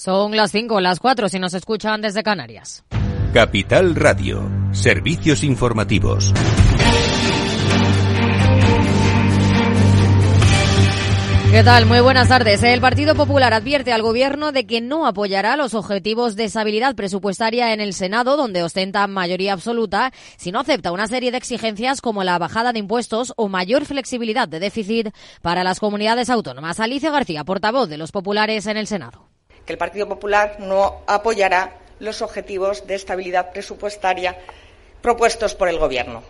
Son las 5, las 4 si nos escuchan desde Canarias. Capital Radio, servicios informativos. ¿Qué tal? Muy buenas tardes. El Partido Popular advierte al Gobierno de que no apoyará los objetivos de estabilidad presupuestaria en el Senado, donde ostenta mayoría absoluta, si no acepta una serie de exigencias como la bajada de impuestos o mayor flexibilidad de déficit para las comunidades autónomas. Alicia García, portavoz de los populares en el Senado. Que el Partido Popular no apoyará los objetivos de estabilidad presupuestaria propuestos por el Gobierno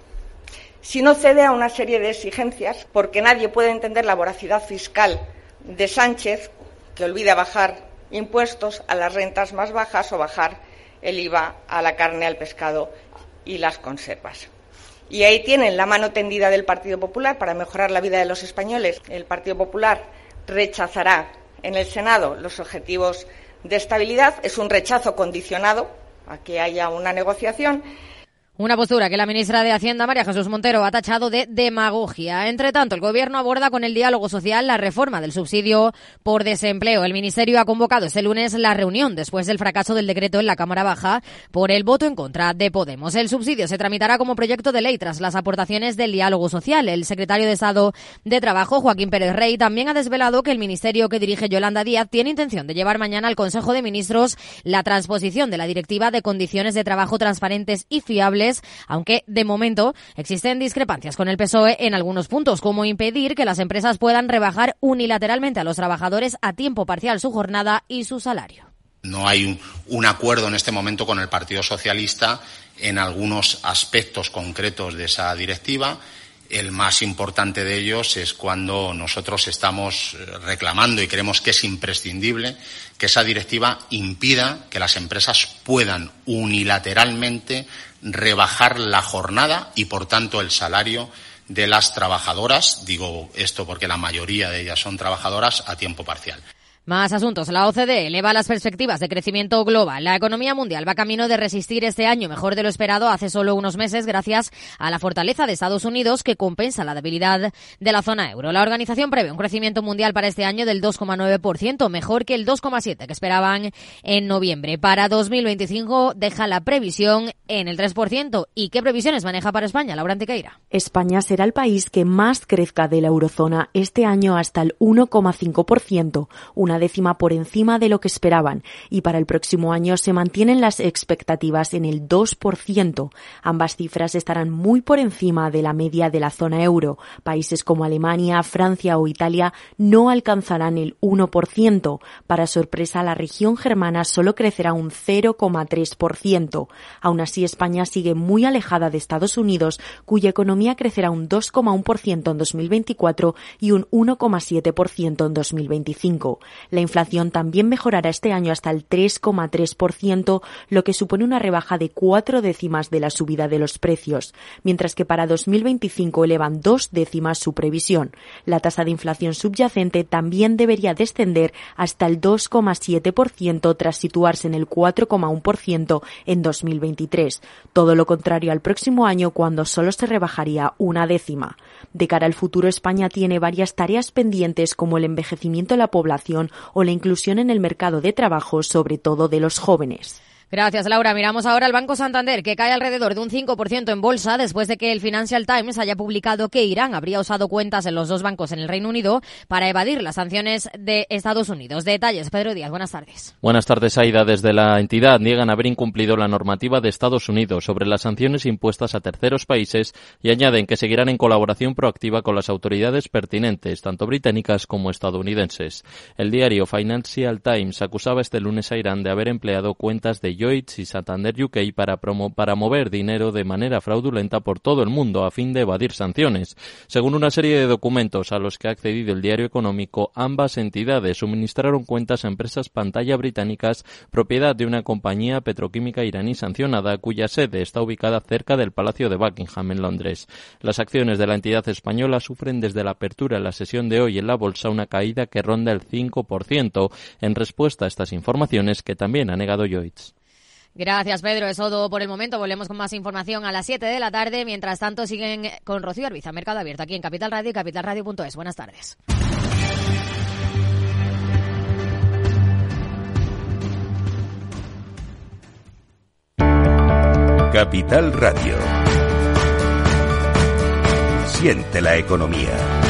si no cede a una serie de exigencias, porque nadie puede entender la voracidad fiscal de Sánchez, que olvida bajar impuestos a las rentas más bajas o bajar el IVA a la carne, al pescado y las conservas. Y ahí tienen la mano tendida del Partido Popular para mejorar la vida de los españoles. El Partido Popular rechazará en el Senado los objetivos de estabilidad. Es un rechazo condicionado a que haya una negociación una postura que la ministra de Hacienda, María Jesús Montero, ha tachado de demagogia. Entre tanto, el Gobierno aborda con el diálogo social la reforma del subsidio por desempleo. El Ministerio ha convocado este lunes la reunión después del fracaso del decreto en la Cámara Baja por el voto en contra de Podemos. El subsidio se tramitará como proyecto de ley tras las aportaciones del diálogo social. El secretario de Estado de Trabajo, Joaquín Pérez Rey, también ha desvelado que el ministerio que dirige Yolanda Díaz tiene intención de llevar mañana al Consejo de Ministros la transposición de la Directiva de Condiciones de Trabajo Transparentes y Fiables aunque de momento existen discrepancias con el PSOE en algunos puntos, como impedir que las empresas puedan rebajar unilateralmente a los trabajadores a tiempo parcial su jornada y su salario. No hay un, acuerdo en este momento con el Partido Socialista en algunos aspectos concretos de esa directiva. El más importante de ellos es cuando nosotros estamos eh, reclamando y creemos que es imprescindible que esa directiva impida que las empresas puedan unilateralmente rebajar la jornada y, por tanto, el salario de las trabajadoras. Digo esto porque la mayoría de ellas son trabajadoras a tiempo parcial. Más asuntos. La OCDE eleva las perspectivas de crecimiento global. La economía mundial va camino de resistir este año mejor de lo esperado hace solo unos meses gracias a la fortaleza de Estados Unidos que compensa la debilidad de la zona euro. La organización prevé un crecimiento mundial para este año del 2,9%, mejor que el 2,7% que esperaban en noviembre. Para 2025 deja la previsión en el 3%. ¿Y qué previsiones maneja para España, Laura Antiqueira? España será el país que más crezca de la eurozona este año hasta el 1,5%, una décima por encima de lo que esperaban y para el próximo año se mantienen las expectativas en el 2%. Ambas cifras estarán muy por encima de la media de la zona euro. Países como Alemania, Francia o Italia no alcanzarán el 1%. Para sorpresa, la región germana solo crecerá un 0,3%. Aún así, España sigue muy alejada de Estados Unidos, cuya economía crecerá un 2,1% en 2024 y un 1,7% en 2025. La inflación también mejorará este año hasta el 3,3%, lo que supone una rebaja de cuatro décimas de la subida de los precios, mientras que para 2025 elevan dos décimas su previsión. La tasa de inflación subyacente también debería descender hasta el 2,7% tras situarse en el 4,1% en 2023. Todo lo contrario al próximo año cuando solo se rebajaría una décima. De cara al futuro, España tiene varias tareas pendientes como el envejecimiento de la población o la inclusión en el mercado de trabajo, sobre todo de los jóvenes. Gracias, Laura. Miramos ahora al Banco Santander, que cae alrededor de un 5% en bolsa después de que el Financial Times haya publicado que Irán habría usado cuentas en los dos bancos en el Reino Unido para evadir las sanciones de Estados Unidos. Detalles, Pedro Díaz. Buenas tardes. Buenas tardes, Aida. Desde la entidad niegan haber incumplido la normativa de Estados Unidos sobre las sanciones impuestas a terceros países y añaden que seguirán en colaboración proactiva con las autoridades pertinentes, tanto británicas como estadounidenses. El diario Financial Times acusaba este lunes a Irán de haber empleado cuentas de Lloyds y Santander UK para, para mover dinero de manera fraudulenta por todo el mundo a fin de evadir sanciones. Según una serie de documentos a los que ha accedido el diario económico, ambas entidades suministraron cuentas a empresas pantalla británicas propiedad de una compañía petroquímica iraní sancionada cuya sede está ubicada cerca del Palacio de Buckingham en Londres. Las acciones de la entidad española sufren desde la apertura de la sesión de hoy en la bolsa una caída que ronda el 5% en respuesta a estas informaciones que también ha negado Lloyds. Gracias, Pedro. Es todo por el momento. Volvemos con más información a las 7 de la tarde. Mientras tanto, siguen con Rocío Arbiza, Mercado Abierto, aquí en Capital Radio y capitalradio.es. Buenas tardes. Capital Radio. Siente la economía.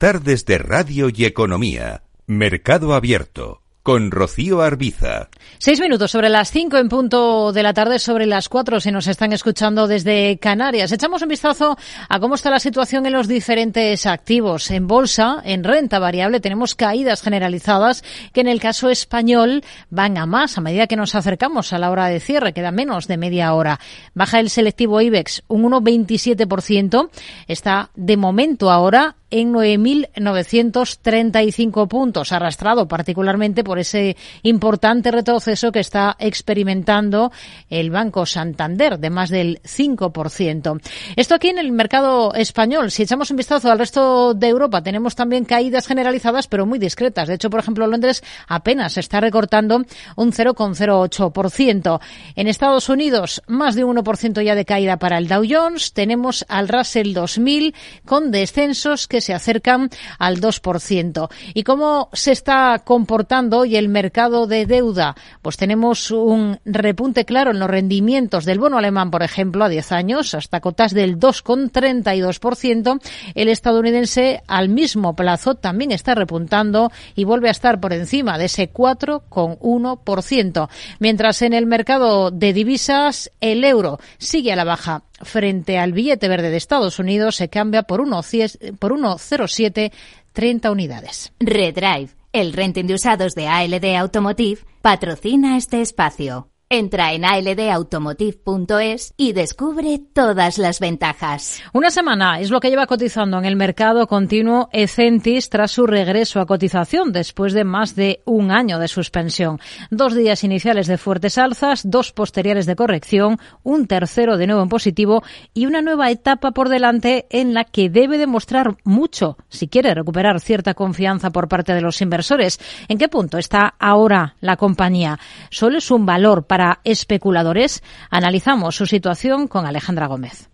Tardes de Radio y Economía. Mercado Abierto con Rocío Arbiza. Seis minutos sobre las cinco en punto de la tarde, sobre las cuatro si nos están escuchando desde Canarias. Echamos un vistazo a cómo está la situación en los diferentes activos. En bolsa, en renta variable, tenemos caídas generalizadas que en el caso español van a más a medida que nos acercamos a la hora de cierre, queda menos de media hora. Baja el selectivo IBEX un 1,27%. Está de momento ahora en 9.935 puntos, arrastrado particularmente por ese importante retroceso que está experimentando el Banco Santander, de más del 5%. Esto aquí en el mercado español. Si echamos un vistazo al resto de Europa, tenemos también caídas generalizadas, pero muy discretas. De hecho, por ejemplo, Londres apenas está recortando un 0,08%. En Estados Unidos, más de un 1% ya de caída para el Dow Jones. Tenemos al Russell 2000 con descensos que se acercan al 2%. ¿Y cómo se está comportando hoy el mercado de deuda? Pues tenemos un repunte claro en los rendimientos del bono alemán, por ejemplo, a 10 años, hasta cotas del 2,32%. El estadounidense al mismo plazo también está repuntando y vuelve a estar por encima de ese 4,1%. Mientras en el mercado de divisas el euro sigue a la baja frente al billete verde de Estados Unidos se cambia por 1,07 30 unidades. Redrive, el renting de usados de ALD Automotive, patrocina este espacio. Entra en aldautomotive.es y descubre todas las ventajas. Una semana es lo que lleva cotizando en el mercado continuo Ecentis tras su regreso a cotización después de más de un año de suspensión. Dos días iniciales de fuertes alzas, dos posteriores de corrección, un tercero de nuevo en positivo y una nueva etapa por delante en la que debe demostrar mucho si quiere recuperar cierta confianza por parte de los inversores. ¿En qué punto está ahora la compañía? Solo es un valor para para especuladores. Analizamos su situación con Alejandra Gómez.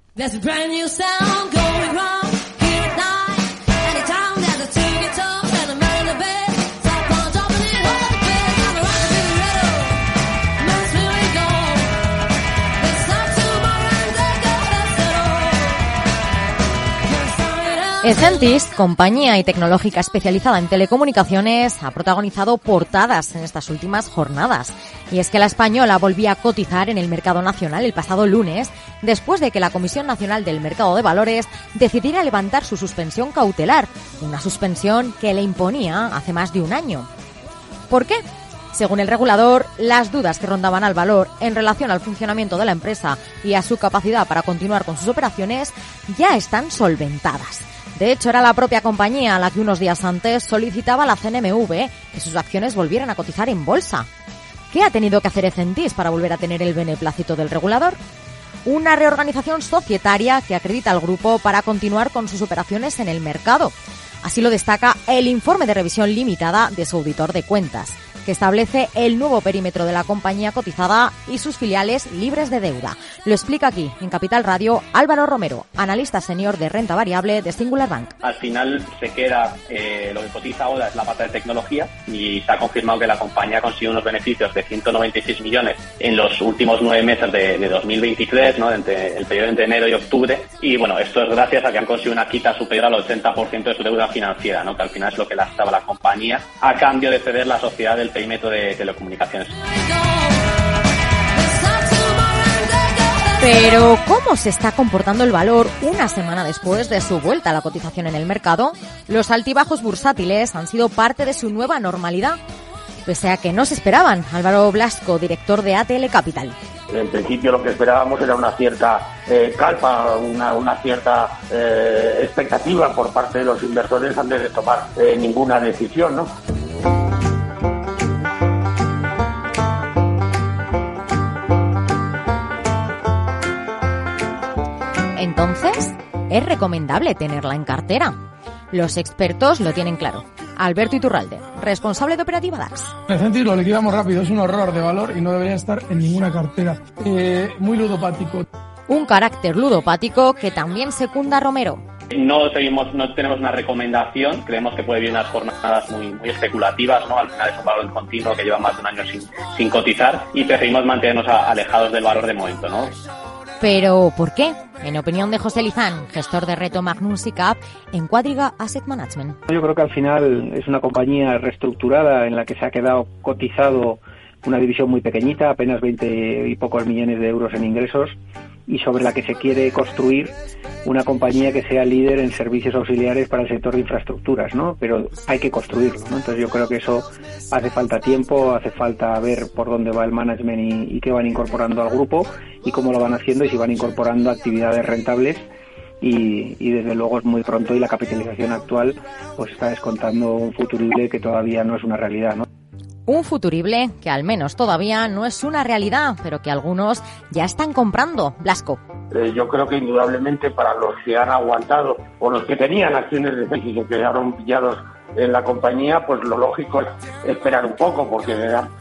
Ecentis, compañía y tecnológica especializada en telecomunicaciones, ha protagonizado portadas en estas últimas jornadas. Y es que la española volvía a cotizar en el mercado nacional el pasado lunes, después de que la Comisión Nacional del Mercado de Valores decidiera levantar su suspensión cautelar, una suspensión que le imponía hace más de un año. ¿Por qué? Según el regulador, las dudas que rondaban al valor en relación al funcionamiento de la empresa y a su capacidad para continuar con sus operaciones ya están solventadas. De hecho, era la propia compañía la que unos días antes solicitaba a la CNMV que sus acciones volvieran a cotizar en bolsa. ¿Qué ha tenido que hacer Ecentis para volver a tener el beneplácito del regulador? Una reorganización societaria que acredita al grupo para continuar con sus operaciones en el mercado. Así lo destaca el informe de revisión limitada de su auditor de cuentas que establece el nuevo perímetro de la compañía cotizada y sus filiales libres de deuda. Lo explica aquí, en Capital Radio, Álvaro Romero, analista senior de renta variable de Singular Bank. Al final se queda eh, lo que cotiza ahora es la pata de tecnología y se ha confirmado que la compañía consigue unos beneficios de 196 millones en los últimos nueve meses de, 2023, ¿no? entre el periodo entre enero y octubre. Y bueno, esto es gracias a que han conseguido una quita superior al 80% de su deuda financiera, ¿no? que al final es lo que lastraba la compañía, a cambio de ceder la sociedad del perímetro de telecomunicaciones. Pero, ¿cómo se está comportando el valor una semana después de su vuelta a la cotización en el mercado? Los altibajos bursátiles han sido parte de su nueva normalidad, pese a que no se esperaban. Álvaro Blasco, director de ATL Capital. En principio lo que esperábamos era una cierta eh, calpa, una, cierta eh, expectativa por parte de los inversores antes de tomar eh, ninguna decisión, ¿no? Entonces, es recomendable tenerla en cartera. Los expertos lo tienen claro. Alberto Iturralde, responsable de operativa DAX. El lo liquidamos rápido, es un horror de valor y no debería estar en ninguna cartera. Eh, muy ludopático. Un carácter ludopático que también secunda Romero. No seguimos, no tenemos una recomendación, creemos que puede venir unas jornadas muy, muy especulativas, ¿no? Al final es un valor continuo que lleva más de un año sin, sin cotizar y preferimos mantenernos alejados del valor de momento, ¿no? Pero, ¿por qué? En opinión de José Lizán, gestor de Reto Magnus y Cap en Cuadriga Asset Management. Yo creo que al final es una compañía reestructurada en la que se ha quedado cotizado una división muy pequeñita, apenas 20 y pocos millones de euros en ingresos, y sobre la que se quiere construir una compañía que sea líder en servicios auxiliares para el sector de infraestructuras, ¿no? Pero hay que construirlo, ¿no? Entonces yo creo que eso hace falta tiempo, hace falta ver por dónde va el management y, qué van incorporando al grupo y cómo lo van haciendo y si van incorporando actividades rentables y, y, desde luego es muy pronto y la capitalización actual pues está descontando un futurible que todavía no es una realidad, ¿no? Un futurible que al menos todavía no es una realidad, pero que algunos ya están comprando. Blasco. Eh, yo creo que indudablemente para los que han aguantado o los que tenían acciones de y que quedaron pillados en la compañía, pues lo lógico es esperar un poco, porque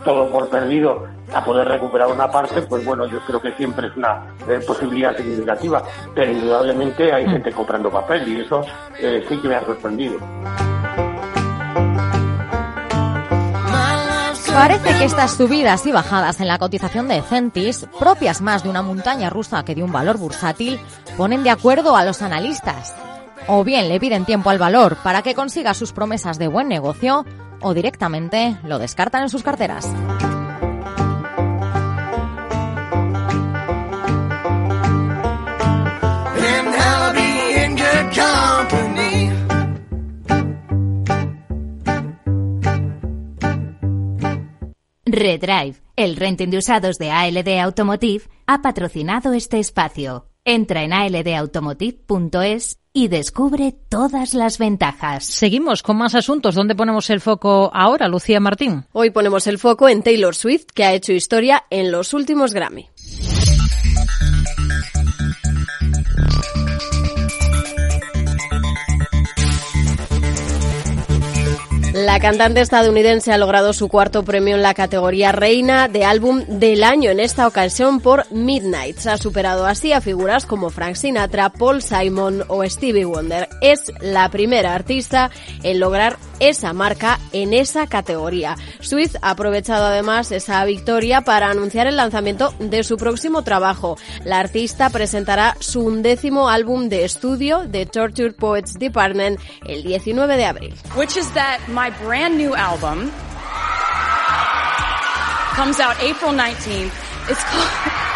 todo por perdido a poder recuperar una parte, pues bueno, yo creo que siempre es una eh, posibilidad significativa, pero indudablemente hay gente comprando papel y eso eh, sí que me ha sorprendido. Parece que estas subidas y bajadas en la cotización de Centis, propias más de una montaña rusa que de un valor bursátil, ponen de acuerdo a los analistas. O bien le piden tiempo al valor para que consiga sus promesas de buen negocio, o directamente lo descartan en sus carteras. Redrive, el renting de usados de ALD Automotive, ha patrocinado este espacio. Entra en aldautomotive.es y descubre todas las ventajas. Seguimos con más asuntos. ¿Dónde ponemos el foco ahora, Lucía Martín? Hoy ponemos el foco en Taylor Swift, que ha hecho historia en los últimos Grammy. La cantante estadounidense ha logrado su cuarto premio en la categoría Reina de Álbum del Año, en esta ocasión por Midnight. Ha superado así a figuras como Frank Sinatra, Paul Simon o Stevie Wonder. Es la primera artista en lograr esa marca en esa categoría. Swift ha aprovechado además esa victoria para anunciar el lanzamiento de su próximo trabajo. La artista presentará su undécimo álbum de estudio, The Tortured Poets Department, el 19 de abril. Brand new album comes out April 19th. It's called,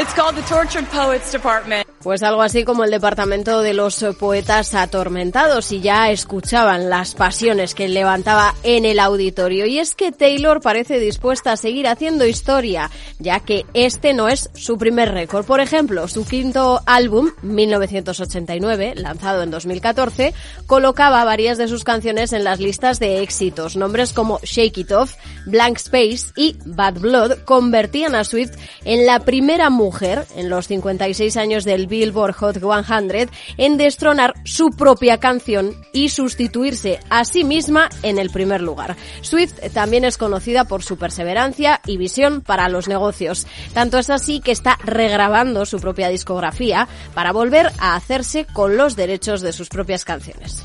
it's called The Tortured Poets Department. Pues algo así como el departamento de los poetas atormentados y ya escuchaban las pasiones que levantaba en el auditorio. Y es que Taylor parece dispuesta a seguir haciendo historia, ya que este no es su primer récord. Por ejemplo, su quinto álbum, 1989, lanzado en 2014, colocaba varias de sus canciones en las listas de éxitos. Nombres como Shake It Off, Blank Space y Bad Blood convertían a Swift en la primera mujer en los 56 años del Billboard Hot 100 en destronar su propia canción y sustituirse a sí misma en el primer lugar. Swift también es conocida por su perseverancia y visión para los negocios. Tanto es así que está regrabando su propia discografía para volver a hacerse con los derechos de sus propias canciones.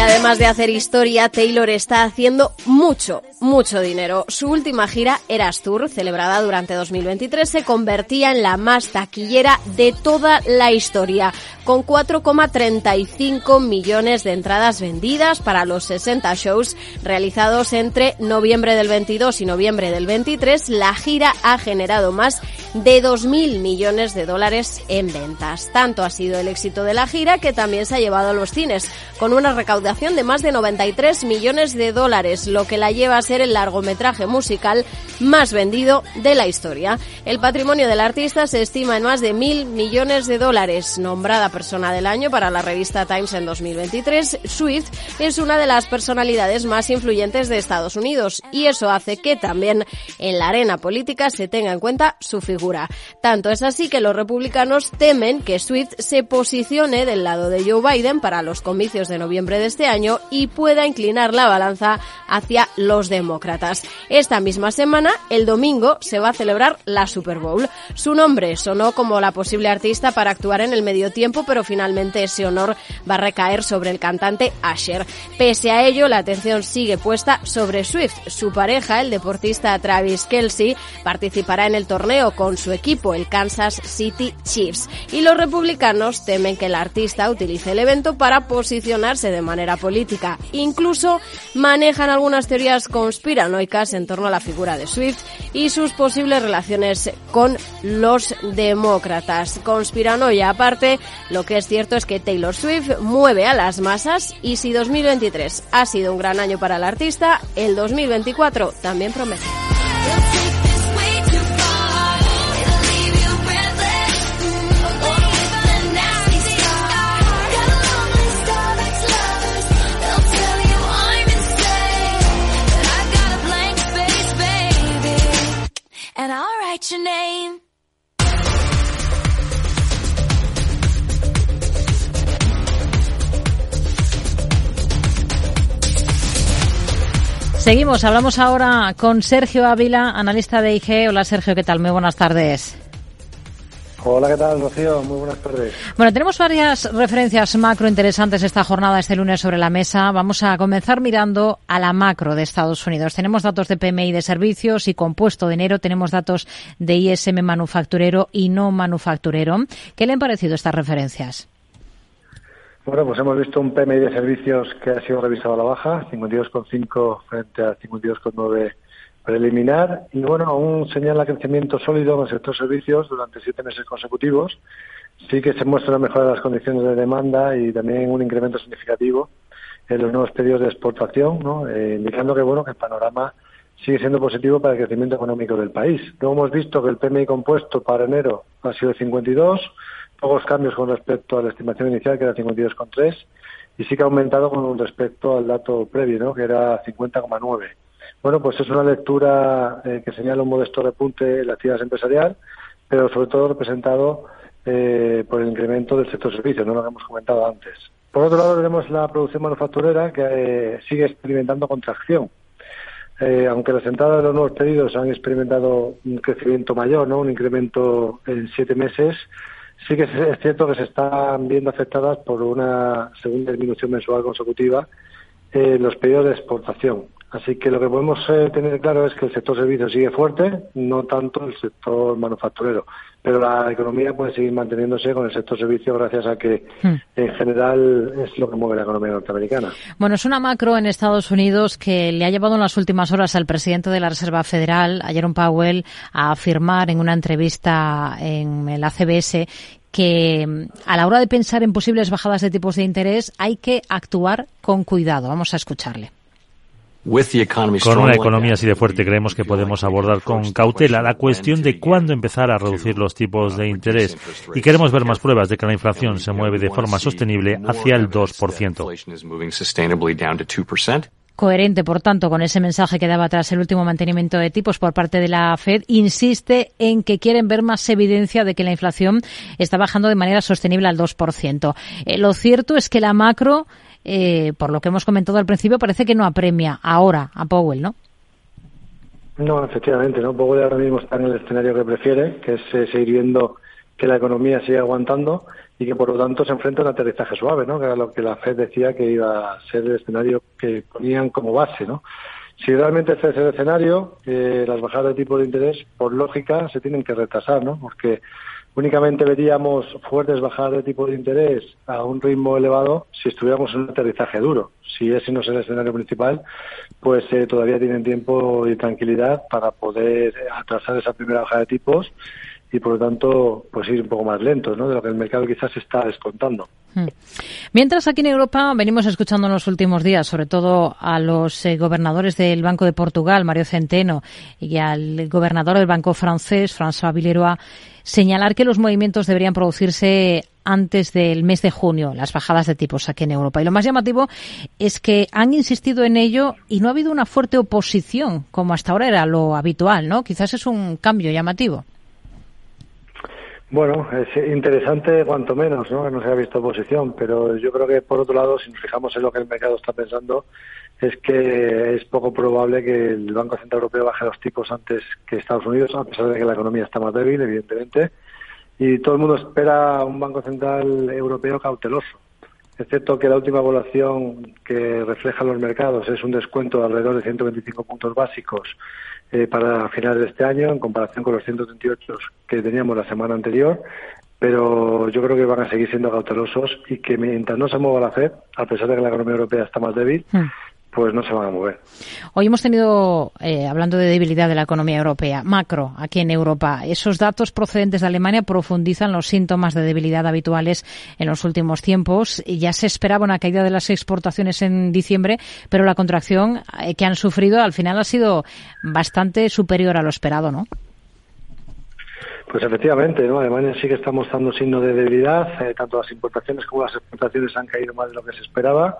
Además de hacer historia, Taylor está haciendo mucho, mucho dinero. Su última gira, Eras Tour, celebrada durante 2023, se convertía en la más taquillera de toda la historia, con 4,35 millones de entradas vendidas para los 60 shows realizados entre noviembre del 22 y noviembre del 23. La gira ha generado más de 2.000 millones de dólares en ventas. Tanto ha sido el éxito de la gira que también se ha llevado a los cines, con una recaudación de más de 93 millones de dólares, lo que la lleva a ser el largometraje musical más vendido de la historia. El patrimonio del artista se estima en más de mil millones de dólares. Nombrada persona del año para la revista Times en 2023, Swift es una de las personalidades más influyentes de Estados Unidos y eso hace que también en la arena política se tenga en cuenta su figura. Tanto es así que los republicanos temen que Swift se posicione del lado de Joe Biden para los comicios de noviembre de este año y pueda inclinar la balanza hacia los demócratas. Esta misma semana, el domingo, se va a celebrar la Super Bowl. Su nombre sonó como la posible artista para actuar en el medio tiempo, pero finalmente ese honor va a recaer sobre el cantante Asher. Pese a ello, la atención sigue puesta sobre Swift. Su pareja, el deportista Travis Kelsey, participará en el torneo con su equipo, el Kansas City Chiefs. Y los republicanos temen que el artista utilice el evento para posicionarse de manera política. Incluso manejan algunas teorías conspiranoicas en torno a la figura de Swift y sus posibles relaciones con los demócratas. Conspiranoia aparte, lo que es cierto es que Taylor Swift mueve a las masas y si 2023 ha sido un gran año para el artista, el 2024 también promete. And I'll write your name. Seguimos, hablamos ahora con Sergio Ávila, analista de IG. Hola Sergio, ¿qué tal? Muy buenas tardes. Hola, ¿qué tal, Rocío? Muy buenas tardes. Bueno, tenemos varias referencias macro interesantes esta jornada, este lunes sobre la mesa. Vamos a comenzar mirando a la macro de Estados Unidos. Tenemos datos de PMI de servicios y compuesto de enero. Tenemos datos de ISM manufacturero y no manufacturero. ¿Qué le han parecido estas referencias? Bueno, pues hemos visto un PMI de servicios que ha sido revisado a la baja, 52,5 frente a 52,9 preliminar. Y bueno, aún señala crecimiento sólido en el sector servicios durante siete meses consecutivos. Sí que se muestra una mejora de las condiciones de demanda y también un incremento significativo en los nuevos pedidos de exportación, ¿no? Eh, indicando que bueno que el panorama sigue siendo positivo para el crecimiento económico del país. Luego hemos visto que el PMI compuesto para enero ha sido de 52, pocos cambios con respecto a la estimación inicial, que era 52,3, y sí que ha aumentado con respecto al dato previo, ¿no? que era 50,9. Bueno, pues es una lectura eh, que señala un modesto repunte en la actividad empresarial, pero sobre todo representado eh, por el incremento del sector servicios, no lo que hemos comentado antes. Por otro lado, tenemos la producción manufacturera que eh, sigue experimentando contracción. aunque las entradas de los nuevos pedidos han experimentado un crecimiento mayor, ¿no? un incremento en siete meses, Sí que es cierto que se están viendo afectadas por una segunda disminución mensual consecutiva en los pedidos de exportación. Así que lo que podemos eh, tener claro es que el sector servicios sigue fuerte, no tanto el sector manufacturero, pero la economía puede seguir manteniéndose con el sector servicios gracias a que hmm. en general es lo que mueve la economía norteamericana. Bueno, es una macro en Estados Unidos que le ha llevado en las últimas horas al presidente de la Reserva Federal, a Jerome Powell, a afirmar en una entrevista en el ACBS que a la hora de pensar en posibles bajadas de tipos de interés hay que actuar con cuidado. Vamos a escucharle. Con una economía así de fuerte creemos que podemos abordar con cautela la cuestión de cuándo empezar a reducir los tipos de interés. y queremos ver más pruebas de que la inflación se mueve de forma sostenible hacia el 2% coherente, por tanto, con ese mensaje que daba tras el último mantenimiento de tipos por parte de la Fed, insiste en que quieren ver más evidencia de que la inflación está bajando de manera sostenible al 2%. Eh, lo cierto es que la macro eh, por lo que hemos comentado al principio, parece que no apremia ahora a Powell, ¿no? No, efectivamente, ¿no? Powell ahora mismo está en el escenario que prefiere, que es eh, seguir viendo que la economía sigue aguantando y que por lo tanto se enfrenta a un aterrizaje suave, ¿no? que era lo que la Fed decía que iba a ser el escenario que ponían como base. ¿no? Si realmente este es el escenario, eh, las bajadas de tipo de interés, por lógica, se tienen que retrasar, ¿no? porque únicamente veríamos fuertes bajadas de tipo de interés a un ritmo elevado si estuviéramos en un aterrizaje duro. Si ese no es el escenario principal, pues eh, todavía tienen tiempo y tranquilidad para poder atrasar esa primera bajada de tipos y por lo tanto pues ir un poco más lentos ¿no? de lo que el mercado quizás está descontando. Hmm. Mientras aquí en Europa venimos escuchando en los últimos días, sobre todo a los eh, gobernadores del Banco de Portugal, Mario Centeno, y al gobernador del Banco francés, François Villeroy, señalar que los movimientos deberían producirse antes del mes de junio, las bajadas de tipos aquí en Europa. Y lo más llamativo es que han insistido en ello y no ha habido una fuerte oposición, como hasta ahora era lo habitual, ¿no? Quizás es un cambio llamativo. Bueno, es interesante cuanto menos, ¿no? Que no se haya visto oposición, pero yo creo que por otro lado, si nos fijamos en lo que el mercado está pensando, es que es poco probable que el Banco Central Europeo baje los tipos antes que Estados Unidos, a pesar de que la economía está más débil, evidentemente, y todo el mundo espera un Banco Central Europeo cauteloso, excepto que la última evaluación que refleja los mercados es un descuento de alrededor de 125 puntos básicos eh, para finales de este año en comparación con los 138 que teníamos la semana anterior, pero yo creo que van a seguir siendo cautelosos y que mientras no se mueva la FED, a pesar de que la economía europea está más débil, hmm pues no se van a mover. Hoy hemos tenido, eh, hablando de debilidad de la economía europea, macro aquí en Europa. Esos datos procedentes de Alemania profundizan los síntomas de debilidad habituales en los últimos tiempos. Ya se esperaba una caída de las exportaciones en diciembre, pero la contracción eh, que han sufrido al final ha sido bastante superior a lo esperado, ¿no? Pues efectivamente, ¿no? Alemania sí que está mostrando signos de debilidad. Eh, tanto las importaciones como las exportaciones han caído más de lo que se esperaba.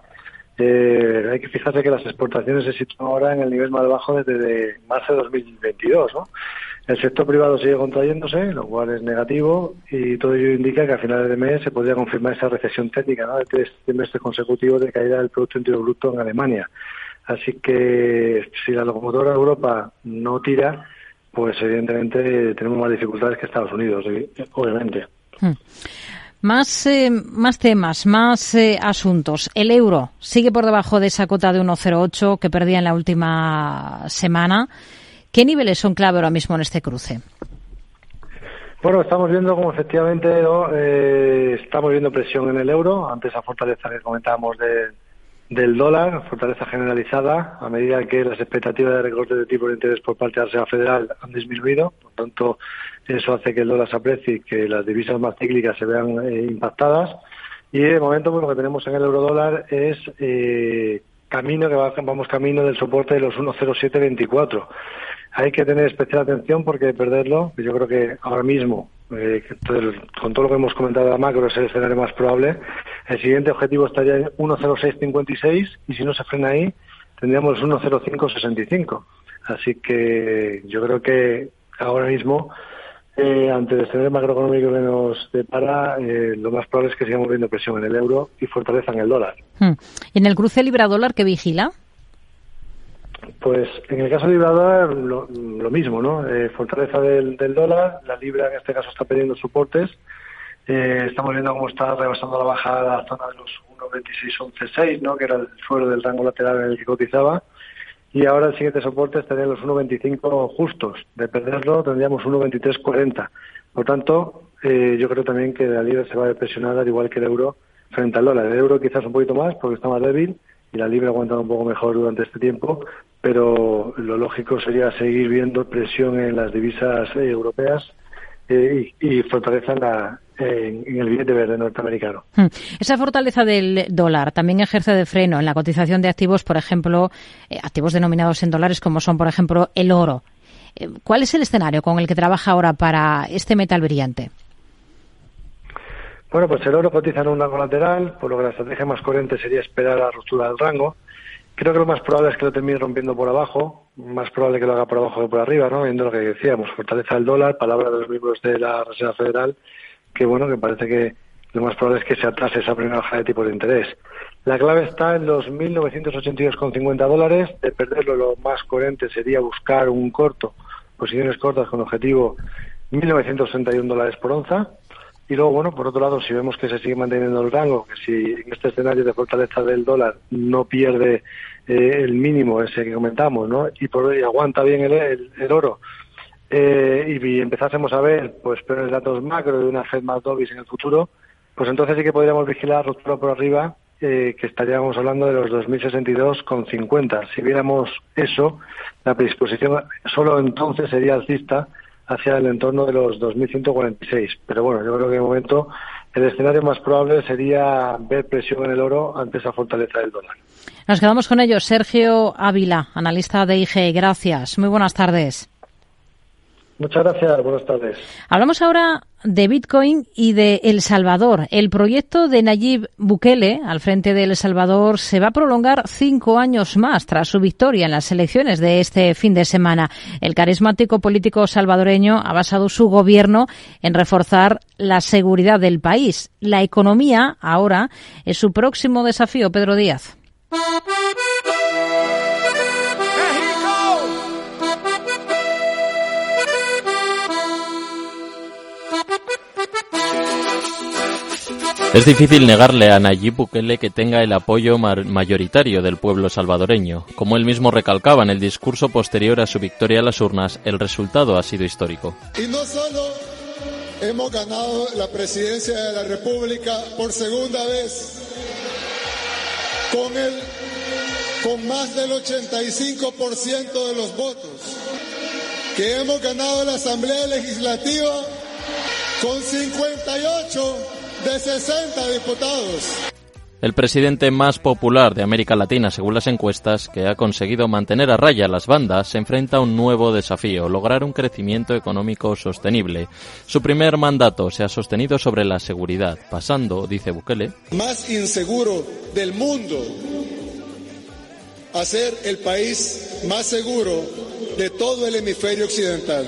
Eh, hay que fijarse que las exportaciones se sitúan ahora en el nivel más bajo desde marzo de 2022. ¿no? El sector privado sigue contrayéndose, lo cual es negativo, y todo ello indica que a finales de mes se podría confirmar esa recesión técnica de tres trimestres consecutivos de caída del Producto Interior Bruto en Alemania. Así que si la locomotora de Europa no tira, pues evidentemente tenemos más dificultades que Estados Unidos, obviamente. Hmm. Más, eh, más temas, más eh, asuntos. El euro sigue por debajo de esa cota de 1,08 que perdía en la última semana. ¿Qué niveles son clave ahora mismo en este cruce? Bueno, estamos viendo como efectivamente eh, estamos viendo presión en el euro ante esa fortaleza que comentábamos del dólar, fortaleza generalizada, a medida que las expectativas de recorte de tipo de interés por parte de la Federal han disminuido. Por tanto, eso hace que el dólar se aprecie y que las divisas más cíclicas se vean eh, impactadas. Y de momento pues, lo que tenemos en el euro dólar es eh, camino que vamos camino del soporte de los 1.0724. Hay que tener especial atención porque perderlo, yo creo que ahora mismo, eh, con todo lo que hemos comentado de la macro, es el escenario más probable. El siguiente objetivo estaría en 1.0656 y si no se frena ahí, tendríamos 1.0565. Así que yo creo que ahora mismo eh, ante el escenario macroeconómico que nos depara, eh, lo más probable es que sigamos viendo presión en el euro y fortaleza en el dólar. Hmm. ¿En el cruce libra-dólar qué vigila? Pues en el caso de libra-dólar lo, mismo, ¿no? Eh, fortaleza del, dólar, la libra en este caso está perdiendo soportes. estamos viendo cómo está rebasando la bajada a la zona de los 1.26.11.6, ¿no? Que era el suelo del rango lateral en el que cotizaba y ahora el siguiente soporte estaría en los 1.25 justos. De perderlo tendríamos 1.2340. Por tanto, eh, yo creo también que la libra se va a presionar al igual que el euro frente al dólar. El euro quizás un poquito más porque está más débil y la libra ha aguantado un poco mejor durante este tiempo, pero lo lógico sería seguir viendo presión en las divisas eh, europeas eh, y, y, fortaleza en la, en, el billete verde norteamericano. Hmm. Esa fortaleza del dólar también ejerce de freno en la cotización de activos, por ejemplo, eh, activos denominados en dólares como son, por ejemplo, el oro. Eh, ¿Cuál es el escenario con el que trabaja ahora para este metal brillante? Bueno, pues el oro cotiza en un rango lateral, por lo que la estrategia más coherente sería esperar la ruptura del rango. Creo que lo más probable es que lo termine rompiendo por abajo, más probable que lo haga por abajo que por arriba, ¿no? Viendo lo que decíamos, fortaleza del dólar, palabra de los miembros de la Reserva Federal, que bueno, que parece que lo más probable es que se atrase esa primera baja de tipos de interés. La clave está en los 1.982,50 dólares. De perderlo, lo más coherente sería buscar un corto, posiciones cortas con objetivo 1.961 dólares por onza. Y luego, bueno, por otro lado, si vemos que se sigue manteniendo el rango, que si en este escenario de fortaleza del dólar no pierde eh, el mínimo ese que comentamos, ¿no? Y, por, y aguanta bien el, el, oro, eh, y, empezásemos a ver pues peores datos macro de una Fed más dovis en el futuro, pues entonces sí que podríamos vigilar ruptura por arriba, eh, que estaríamos hablando de los 2062,50. Si viéramos eso, la predisposición solo entonces sería alcista hacia el entorno de los 2.146. Pero bueno, yo creo que de momento el escenario más probable sería ver presión en el oro ante esa fortaleza del dólar. Nos quedamos con ellos. Sergio Ávila, analista de IG. Gracias. Muy buenas tardes. Muchas gracias, buenas tardes. Hablamos ahora de Bitcoin y de El Salvador. El proyecto de Nayib Bukele al frente de El Salvador se va a prolongar cinco años más tras su victoria en las elecciones de este fin de semana. El carismático político salvadoreño ha basado su gobierno en reforzar la seguridad del país. La economía ahora es su próximo desafío, Pedro Díaz. Es difícil negarle a Nayib Bukele que tenga el apoyo mayoritario del pueblo salvadoreño. Como él mismo recalcaba en el discurso posterior a su victoria a las urnas, el resultado ha sido histórico. Y no solo hemos ganado la presidencia de la República por segunda vez, con, el, con más del 85% de los votos, que hemos ganado la Asamblea Legislativa con 58 de 60 diputados. El presidente más popular de América Latina, según las encuestas, que ha conseguido mantener a raya las bandas, se enfrenta a un nuevo desafío, lograr un crecimiento económico sostenible. Su primer mandato se ha sostenido sobre la seguridad, pasando, dice Bukele, más inseguro del mundo a ser el país más seguro de todo el hemisferio occidental.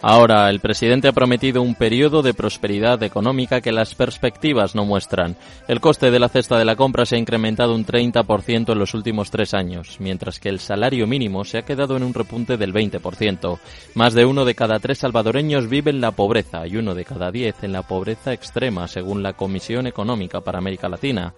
Ahora, el presidente ha prometido un periodo de prosperidad económica que las perspectivas no muestran. El coste de la cesta de la compra se ha incrementado un 30% en los últimos tres años, mientras que el salario mínimo se ha quedado en un repunte del 20%. Más de uno de cada tres salvadoreños vive en la pobreza y uno de cada diez en la pobreza extrema, según la Comisión Económica para América Latina.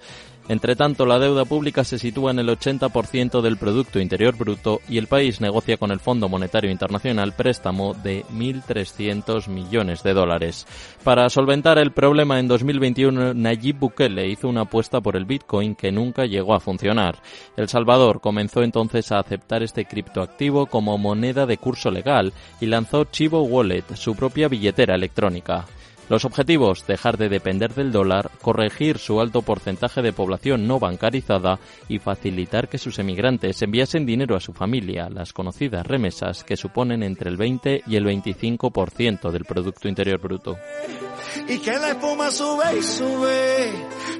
Entre tanto, la deuda pública se sitúa en el 80% del Producto Interior Bruto y el país negocia con el Fondo Monetario Internacional préstamo de 1.300 millones de dólares. Para solventar el problema en 2021, Nayib Bukele hizo una apuesta por el Bitcoin que nunca llegó a funcionar. El Salvador comenzó entonces a aceptar este criptoactivo como moneda de curso legal y lanzó Chivo Wallet, su propia billetera electrónica. Los objetivos, dejar de depender del dólar, corregir su alto porcentaje de población no bancarizada y facilitar que sus emigrantes enviasen dinero a su familia, las conocidas remesas que suponen entre el 20 y el 25% del Producto Interior Bruto. Y que la espuma sube y sube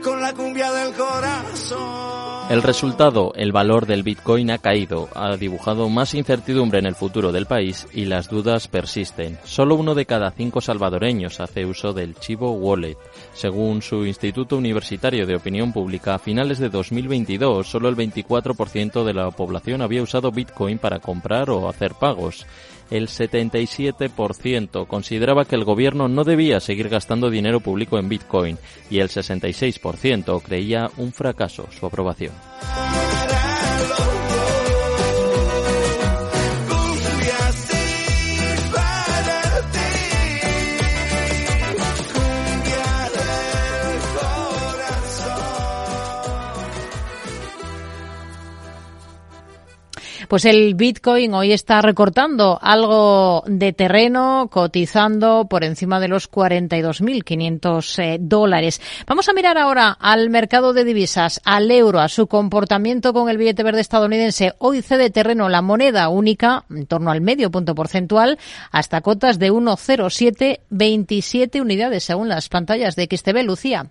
con la cumbia del corazón. El resultado, el valor del Bitcoin ha caído, ha dibujado más incertidumbre en el futuro del país y las dudas persisten. Solo uno de cada cinco salvadoreños hace uso del Chivo Wallet. Según su Instituto Universitario de Opinión Pública, a finales de 2022 solo el 24% de la población había usado Bitcoin para comprar o hacer pagos el 77% consideraba que el gobierno no debía seguir gastando dinero público en Bitcoin y el 66% creía un fracaso su aprobación. Pues el Bitcoin hoy está recortando algo de terreno, cotizando por encima de los 42.500 eh, dólares. Vamos a mirar ahora al mercado de divisas, al euro, a su comportamiento con el billete verde estadounidense. Hoy cede terreno la moneda única, en torno al medio punto porcentual, hasta cotas de 1,0727 unidades según las pantallas de XTB. Lucía.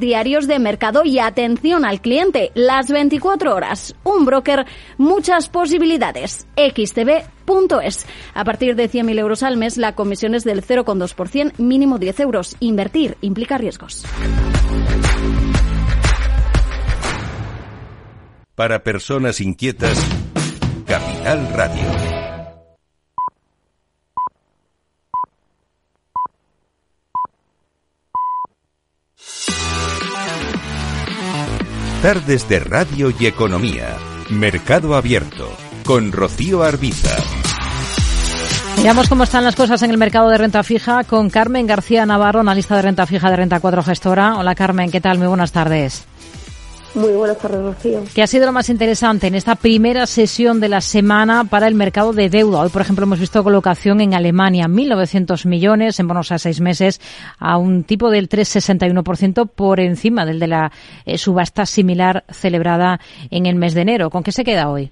diarios de mercado y atención al cliente las 24 horas. Un broker, muchas posibilidades. xtb.es. A partir de 100.000 euros al mes, la comisión es del 0,2%, mínimo 10 euros. Invertir implica riesgos. Para personas inquietas, Capital Radio. Tardes de Radio y Economía. Mercado Abierto. Con Rocío Arbiza. Miramos cómo están las cosas en el mercado de renta fija con Carmen García Navarro, analista de renta fija de Renta 4 Gestora. Hola Carmen, ¿qué tal? Muy buenas tardes. Muy buenas tardes, Rocío. ¿Qué ha sido lo más interesante en esta primera sesión de la semana para el mercado de deuda? Hoy, por ejemplo, hemos visto colocación en Alemania, 1.900 millones en bonos a seis meses, a un tipo del 3,61% por encima del de la eh, subasta similar celebrada en el mes de enero. ¿Con qué se queda hoy?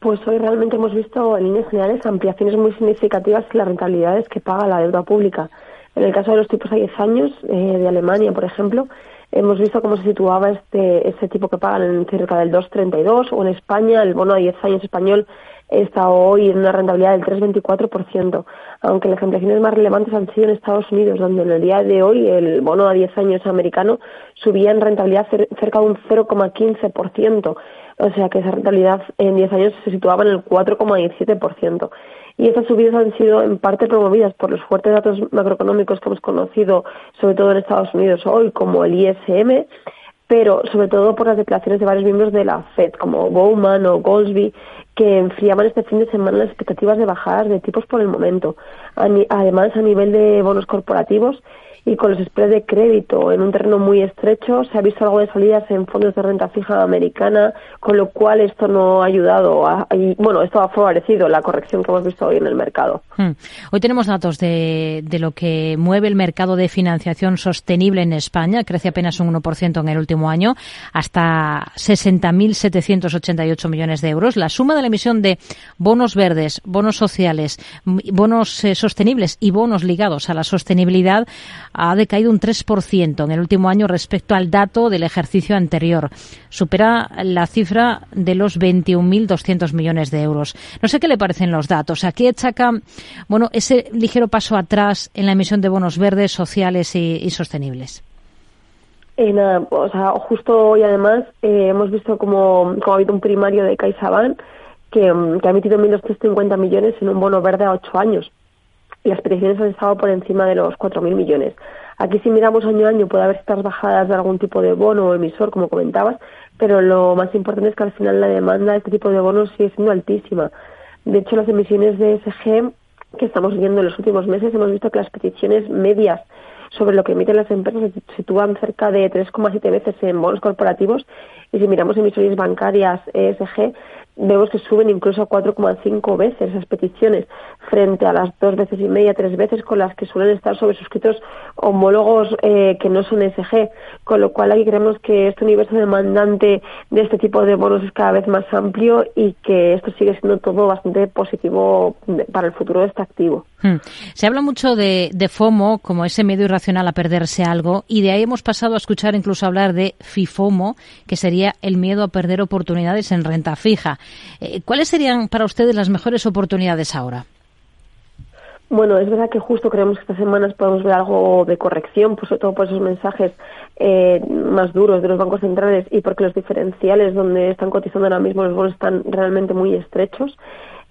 Pues hoy realmente hemos visto en líneas generales ampliaciones muy significativas en las rentabilidades que paga la deuda pública. En el caso de los tipos a 10 años eh, de Alemania, por ejemplo, hemos visto cómo se situaba este, este tipo que pagan cerca del 2,32 o en España el bono a 10 años español está hoy en una rentabilidad del 3,24%, aunque las ampliaciones más relevantes han sido en Estados Unidos, donde en el día de hoy el bono a 10 años americano subía en rentabilidad cerca de un 0,15%, o sea que esa rentabilidad en 10 años se situaba en el 4,17% y estas subidas han sido en parte promovidas por los fuertes datos macroeconómicos que hemos conocido, sobre todo en Estados Unidos hoy, como el ISM, pero sobre todo por las declaraciones de varios miembros de la Fed, como Bowman o Goldsby, que enfriaban este fin de semana las expectativas de bajadas de tipos por el momento. Además, a nivel de bonos corporativos, y con los spreads de crédito en un terreno muy estrecho se ha visto algo de salidas en fondos de renta fija americana, con lo cual esto no ha ayudado, a, y, bueno, esto ha favorecido la corrección que hemos visto hoy en el mercado. Hmm. Hoy tenemos datos de, de lo que mueve el mercado de financiación sostenible en España, crece apenas un 1% en el último año, hasta 60.788 millones de euros. La suma de la emisión de bonos verdes, bonos sociales, bonos eh, sostenibles y bonos ligados a la sostenibilidad ha decaído un 3% en el último año respecto al dato del ejercicio anterior. Supera la cifra de los 21.200 millones de euros. No sé qué le parecen los datos. Aquí achaca, bueno, ese ligero paso atrás en la emisión de bonos verdes, sociales y, sostenibles. Eh, o sea, justo hoy además eh, hemos visto como, ha habido un primario de CaixaBank que, mm, que ha emitido 1.250 millones en un bono verde a ocho años y las peticiones han estado por encima de los 4.000 millones. Aquí si miramos año a año puede haber estas bajadas de algún tipo de bono o emisor, como comentabas, pero lo más importante es que al final la demanda de este tipo de bonos sigue siendo altísima. De hecho, las emisiones de SG que estamos viendo en los últimos meses, hemos visto que las peticiones medias sobre lo que emiten las empresas se sitúan cerca de 3,7 veces en bonos corporativos y si miramos emisiones bancarias ESG vemos que suben incluso a 4,5 veces esas peticiones frente a las dos veces y media, tres veces con las que suelen estar sobre suscritos homólogos eh, que no son SG, con lo cual aquí creemos que este universo demandante de este tipo de bonos es cada vez más amplio y que esto sigue siendo todo bastante positivo para el futuro de este activo. Hmm. Se habla mucho de, FOMO como ese miedo irracional a perderse algo y de ahí hemos pasado a escuchar incluso hablar de FIFOMO, que sería el miedo a perder oportunidades en renta fija. Eh, ¿Cuáles serían para ustedes las mejores oportunidades ahora? Bueno, es verdad que justo creemos que estas semanas podemos ver algo de corrección, pues sobre todo por esos mensajes eh, más duros de los bancos centrales y porque los diferenciales donde están cotizando ahora mismo los bonos están realmente muy estrechos.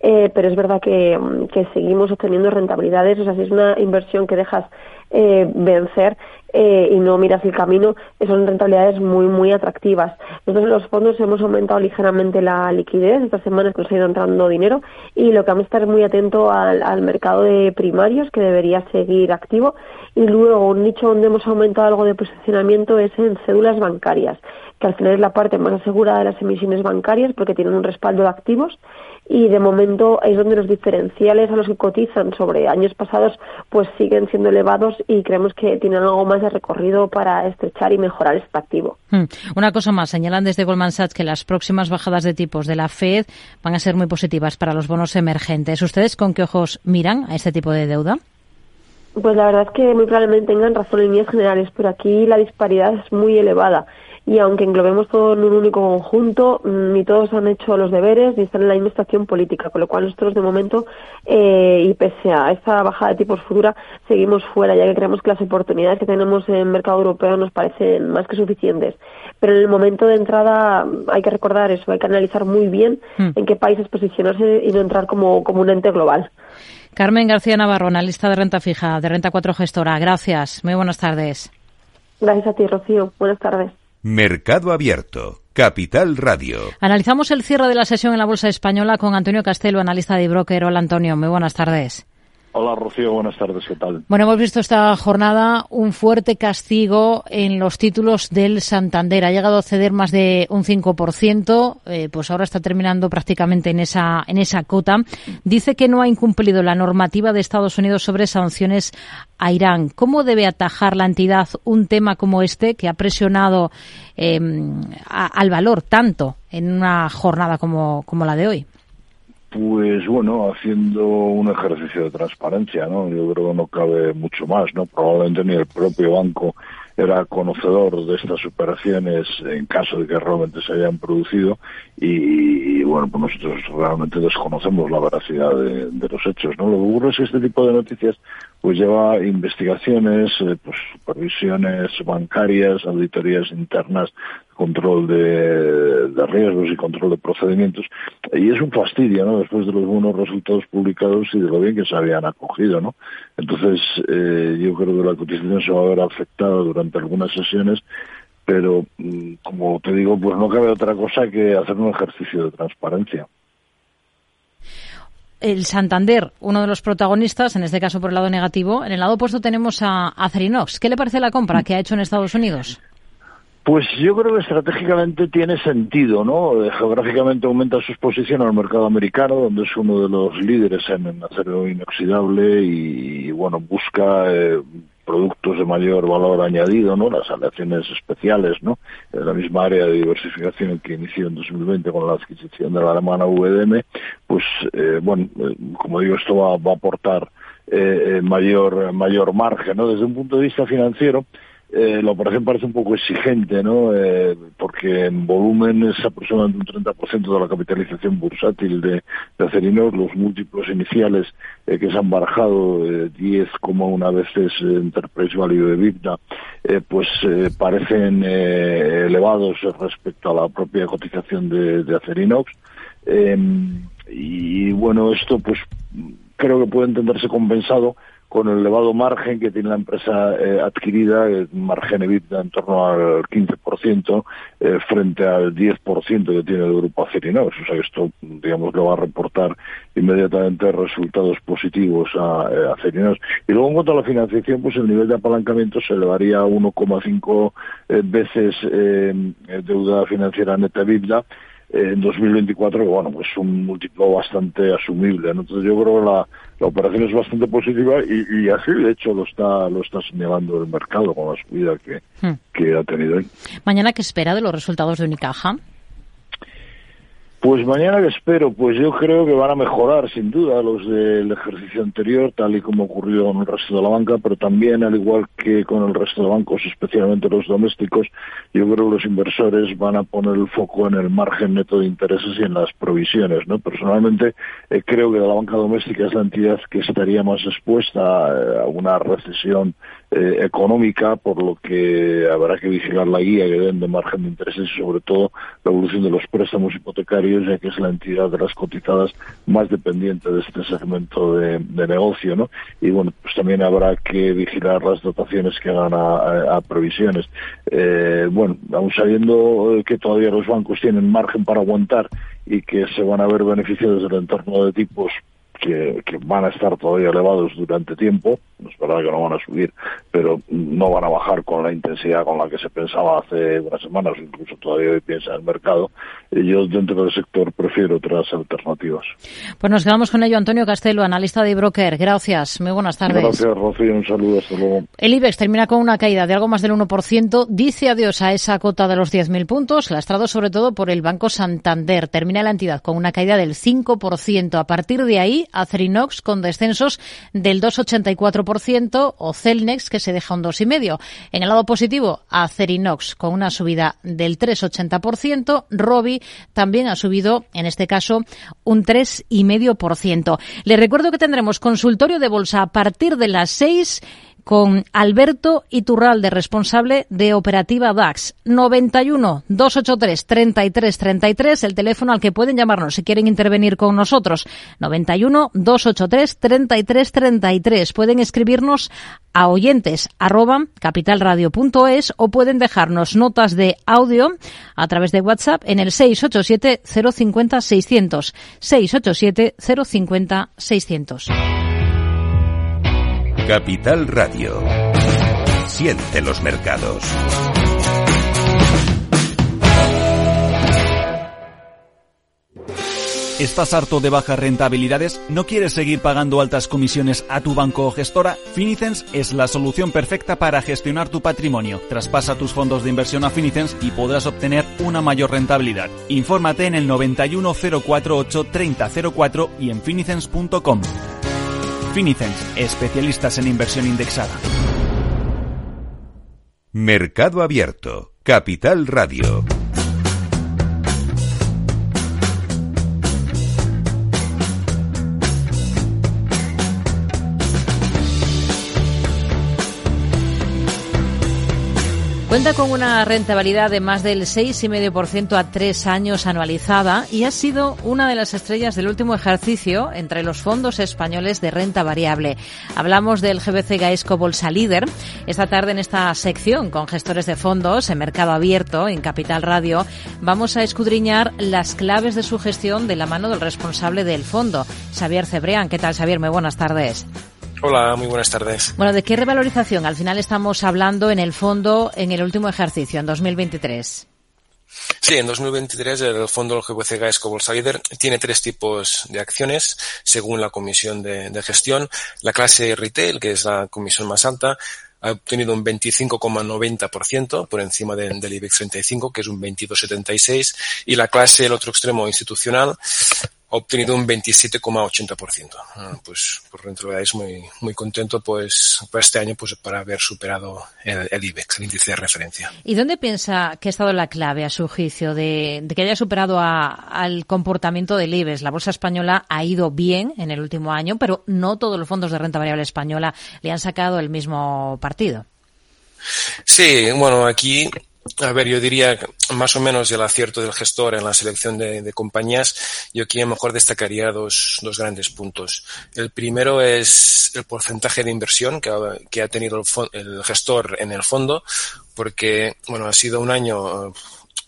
Eh, pero es verdad que, que, seguimos obteniendo rentabilidades, o sea, si es una inversión que dejas eh, vencer eh, y no miras el camino, son rentabilidades muy, muy atractivas. Nosotros en los fondos hemos aumentado ligeramente la liquidez, estas semanas nos ha ido entrando dinero y lo que vamos a estar muy atento al, al mercado de primarios que debería seguir activo y luego un nicho donde hemos aumentado algo de posicionamiento es en cédulas bancarias que al final es la parte más asegurada de las emisiones bancarias porque tienen un respaldo de activos y de momento es donde los diferenciales a los que cotizan sobre años pasados pues siguen siendo elevados y creemos que tienen algo más de recorrido para estrechar y mejorar este activo. Hmm. Una cosa más, señalan desde Goldman Sachs que las próximas bajadas de tipos de la Fed van a ser muy positivas para los bonos emergentes. ¿Ustedes con qué ojos miran a este tipo de deuda? Pues la verdad es que muy probablemente tengan razón en líneas generales, pero aquí la disparidad es muy elevada y aunque englobemos todo en un único conjunto, mm, ni todos han hecho los deberes ni están en la misma estación política, con lo cual nosotros de momento, eh, y pese a esta bajada de tipos futura, seguimos fuera, ya que creemos que las oportunidades que tenemos en el mercado europeo nos parecen más que suficientes. Pero en el momento de entrada hay que recordar eso, hay que analizar muy bien hmm. en qué países posicionarse y no entrar como, como un ente global. Carmen García Navarro, analista de renta fija, de Renta 4 Gestora. Gracias. Muy buenas tardes. Gracias a ti, Rocío. Buenas tardes. Mercado Abierto. Capital Radio. Analizamos el cierre de la sesión en la Bolsa Española con Antonio Castelo, analista de broker. Hola Antonio, muy buenas tardes. Hola Rocío, buenas tardes, ¿qué tal? Bueno, hemos visto esta jornada un fuerte castigo en los títulos del Santander. Ha llegado a ceder más de un 5%, eh, pues ahora está terminando prácticamente en esa, en esa cota. Dice que no ha incumplido la normativa de Estados Unidos sobre sanciones a Irán. ¿Cómo debe atajar la entidad un tema como este que ha presionado em, al valor tanto en una jornada como, como la de hoy? Pues bueno, haciendo un ejercicio de transparencia, ¿no? Yo creo que no cabe mucho más, ¿no? Probablemente ni el propio banco era conocedor de estas operaciones en caso de que realmente se hayan producido y, bueno, pues nosotros realmente desconocemos la veracidad de, los hechos, ¿no? Lo que ocurre es que este tipo de noticias pues lleva investigaciones, eh, pues supervisiones bancarias, auditorías internas control de, riesgos y control de procedimientos. Y es un fastidio, ¿no? Después de los buenos resultados publicados y de lo bien que se habían acogido, ¿no? Entonces, eh, yo creo que la cotización se va a ver afectada durante algunas sesiones, pero, mm, como te digo, pues no cabe otra cosa que hacer un ejercicio de transparencia el Santander, uno de los protagonistas, en este caso por el lado negativo. En el lado opuesto tenemos a, a Cerinox. ¿Qué le parece la compra que ha hecho en Estados Unidos? Pues yo creo que estratégicamente tiene sentido, ¿no? Eh, geográficamente aumenta su exposición al mercado americano, donde es uno de los líderes en acero inoxidable y, bueno, busca eh, productos de mayor valor añadido, ¿no? Las aleaciones especiales, ¿no? En la misma área de diversificación que inició en 2020 con la adquisición de la alemana VDM, pues, eh, bueno, como digo, esto va, va a aportar mayor, mayor margen, ¿no? Desde un punto de vista financiero, eh, la operación parece un poco exigente, ¿no? Eh, porque en volumen es aproximadamente un 30% de la capitalización bursátil de, de Acerinox. Los múltiplos iniciales eh, que se han barajado, 10,1 veces Enterprise Value de EBITDA, pues parecen elevados respecto a la propia cotización de, de Acerinox. Y bueno, esto pues creo que puede entenderse compensado con el elevado margen que tiene la empresa eh, adquirida, el margen EBITDA en torno al 15%, eh, frente al 10% que tiene el grupo Acerinox. O sea que esto, digamos, lo va a reportar inmediatamente resultados positivos a, eh, Acerinox. Y luego en cuanto a la financiación, pues el nivel de apalancamiento se elevaría a 1,5 eh, veces deuda financiera neta EBITDA en 2024, que bueno, pues un múltiplo bastante asumible. Entonces yo creo que la, la operación es bastante positiva y, y, así de hecho lo está lo está señalando el mercado con la subida que, hmm. que ha tenido. Mañana, ¿qué espera de los resultados de Unicaja? Pues mañana que espero, pues yo creo que van a mejorar sin duda los del ejercicio anterior, tal y como ocurrió con el resto de la banca, pero también al igual que con el resto de bancos, especialmente los domésticos, yo creo que los inversores van a poner el foco en el margen neto de intereses y en las provisiones, ¿no? Personalmente eh, creo que la banca doméstica es la entidad que estaría más expuesta eh, a una recesión eh, económica, por lo que habrá que vigilar la guía que den de margen de intereses y sobre todo la evolución de los préstamos hipotecarios, ya que es la entidad de las cotizadas más dependiente de este segmento de, negocio, ¿no? Y bueno, pues también habrá que vigilar las dotaciones que hagan a, previsiones. Eh, bueno, aún sabiendo que todavía los bancos tienen margen para aguantar y que se van a ver beneficiados del entorno de tipos que, van a estar todavía elevados durante tiempo, es verdad que no van a subir, pero no van a bajar con la intensidad con la que se pensaba hace unas semanas, incluso todavía hoy piensa el mercado. Yo dentro del sector prefiero otras alternativas. Pues nos quedamos con ello. Antonio Castelo, analista de broker. Gracias. Muy buenas tardes. Gracias, Rocío. Un saludo. Hasta luego. El IBEX termina con una caída de algo más del 1%. Dice adiós a esa cota de los 10.000 puntos, lastrado sobre todo por el Banco Santander. Termina la entidad con una caída del 5%. A partir de ahí, Acerinox con descensos del 2,84% o Celnex que se deja un 2,5%. En el lado positivo, Acerinox con una subida del 3,80%, Robi también ha subido, en este caso, un 3,5%. Le recuerdo que tendremos consultorio de bolsa a partir de las 6 con Alberto Iturralde, responsable de Operativa DAX. 91 283 33 33, el teléfono al que pueden llamarnos si quieren intervenir con nosotros. 91 283 33 33. Pueden escribirnos a oyentes arroba capitalradio.es o pueden dejarnos notas de audio a través de WhatsApp en el 687 050 600. 687 050 600. Capital Radio. Siente los mercados. ¿Estás harto de bajas rentabilidades? ¿No quieres seguir pagando altas comisiones a tu banco o gestora? Finicens es la solución perfecta para gestionar tu patrimonio. Traspasa tus fondos de inversión a Finicens y podrás obtener una mayor rentabilidad. Infórmate en el 91048 3004 y en finicens.com. Finicens, especialistas en inversión indexada. Mercado Abierto, Capital Radio. Cuenta con una rentabilidad de más del 6,5% a tres años anualizada y ha sido una de las estrellas del último ejercicio entre los fondos españoles de renta variable. Hablamos del GBC Gaesco Bolsa Líder. Esta tarde en esta sección con gestores de fondos en mercado abierto en Capital Radio vamos a escudriñar las claves de su gestión de la mano del responsable del fondo, Xavier Cebrián. ¿Qué tal, Xavier? Muy buenas tardes. Hola, muy buenas tardes. Bueno, ¿de qué revalorización al final estamos hablando en el fondo en el último ejercicio, en 2023? Sí, en 2023 el fondo del GBC Gaesco Bolsa Líder tiene tres tipos de acciones según la comisión de, gestión. La clase retail, que es la comisión más alta, ha obtenido un 25,90% por encima del IBEX 35, que es un 22,76, y la clase, el otro extremo institucional, ha obtenido un 27,80%. Ah, pues por es muy, muy contento pues por este año pues para haber superado el, IBEX, el índice de referencia. ¿Y dónde piensa que ha estado la clave a su juicio de, que haya superado al comportamiento del IBEX? La bolsa española ha ido bien en el último año, pero no todos los fondos de renta variable española le han sacado el mismo partido. Sí, bueno, aquí a ver, yo diría más o menos el acierto del gestor en la selección de, compañías. Yo aquí a lo mejor destacaría dos, dos, grandes puntos. El primero es el porcentaje de inversión que ha, tenido el, el, gestor en el fondo, porque, bueno, ha sido un año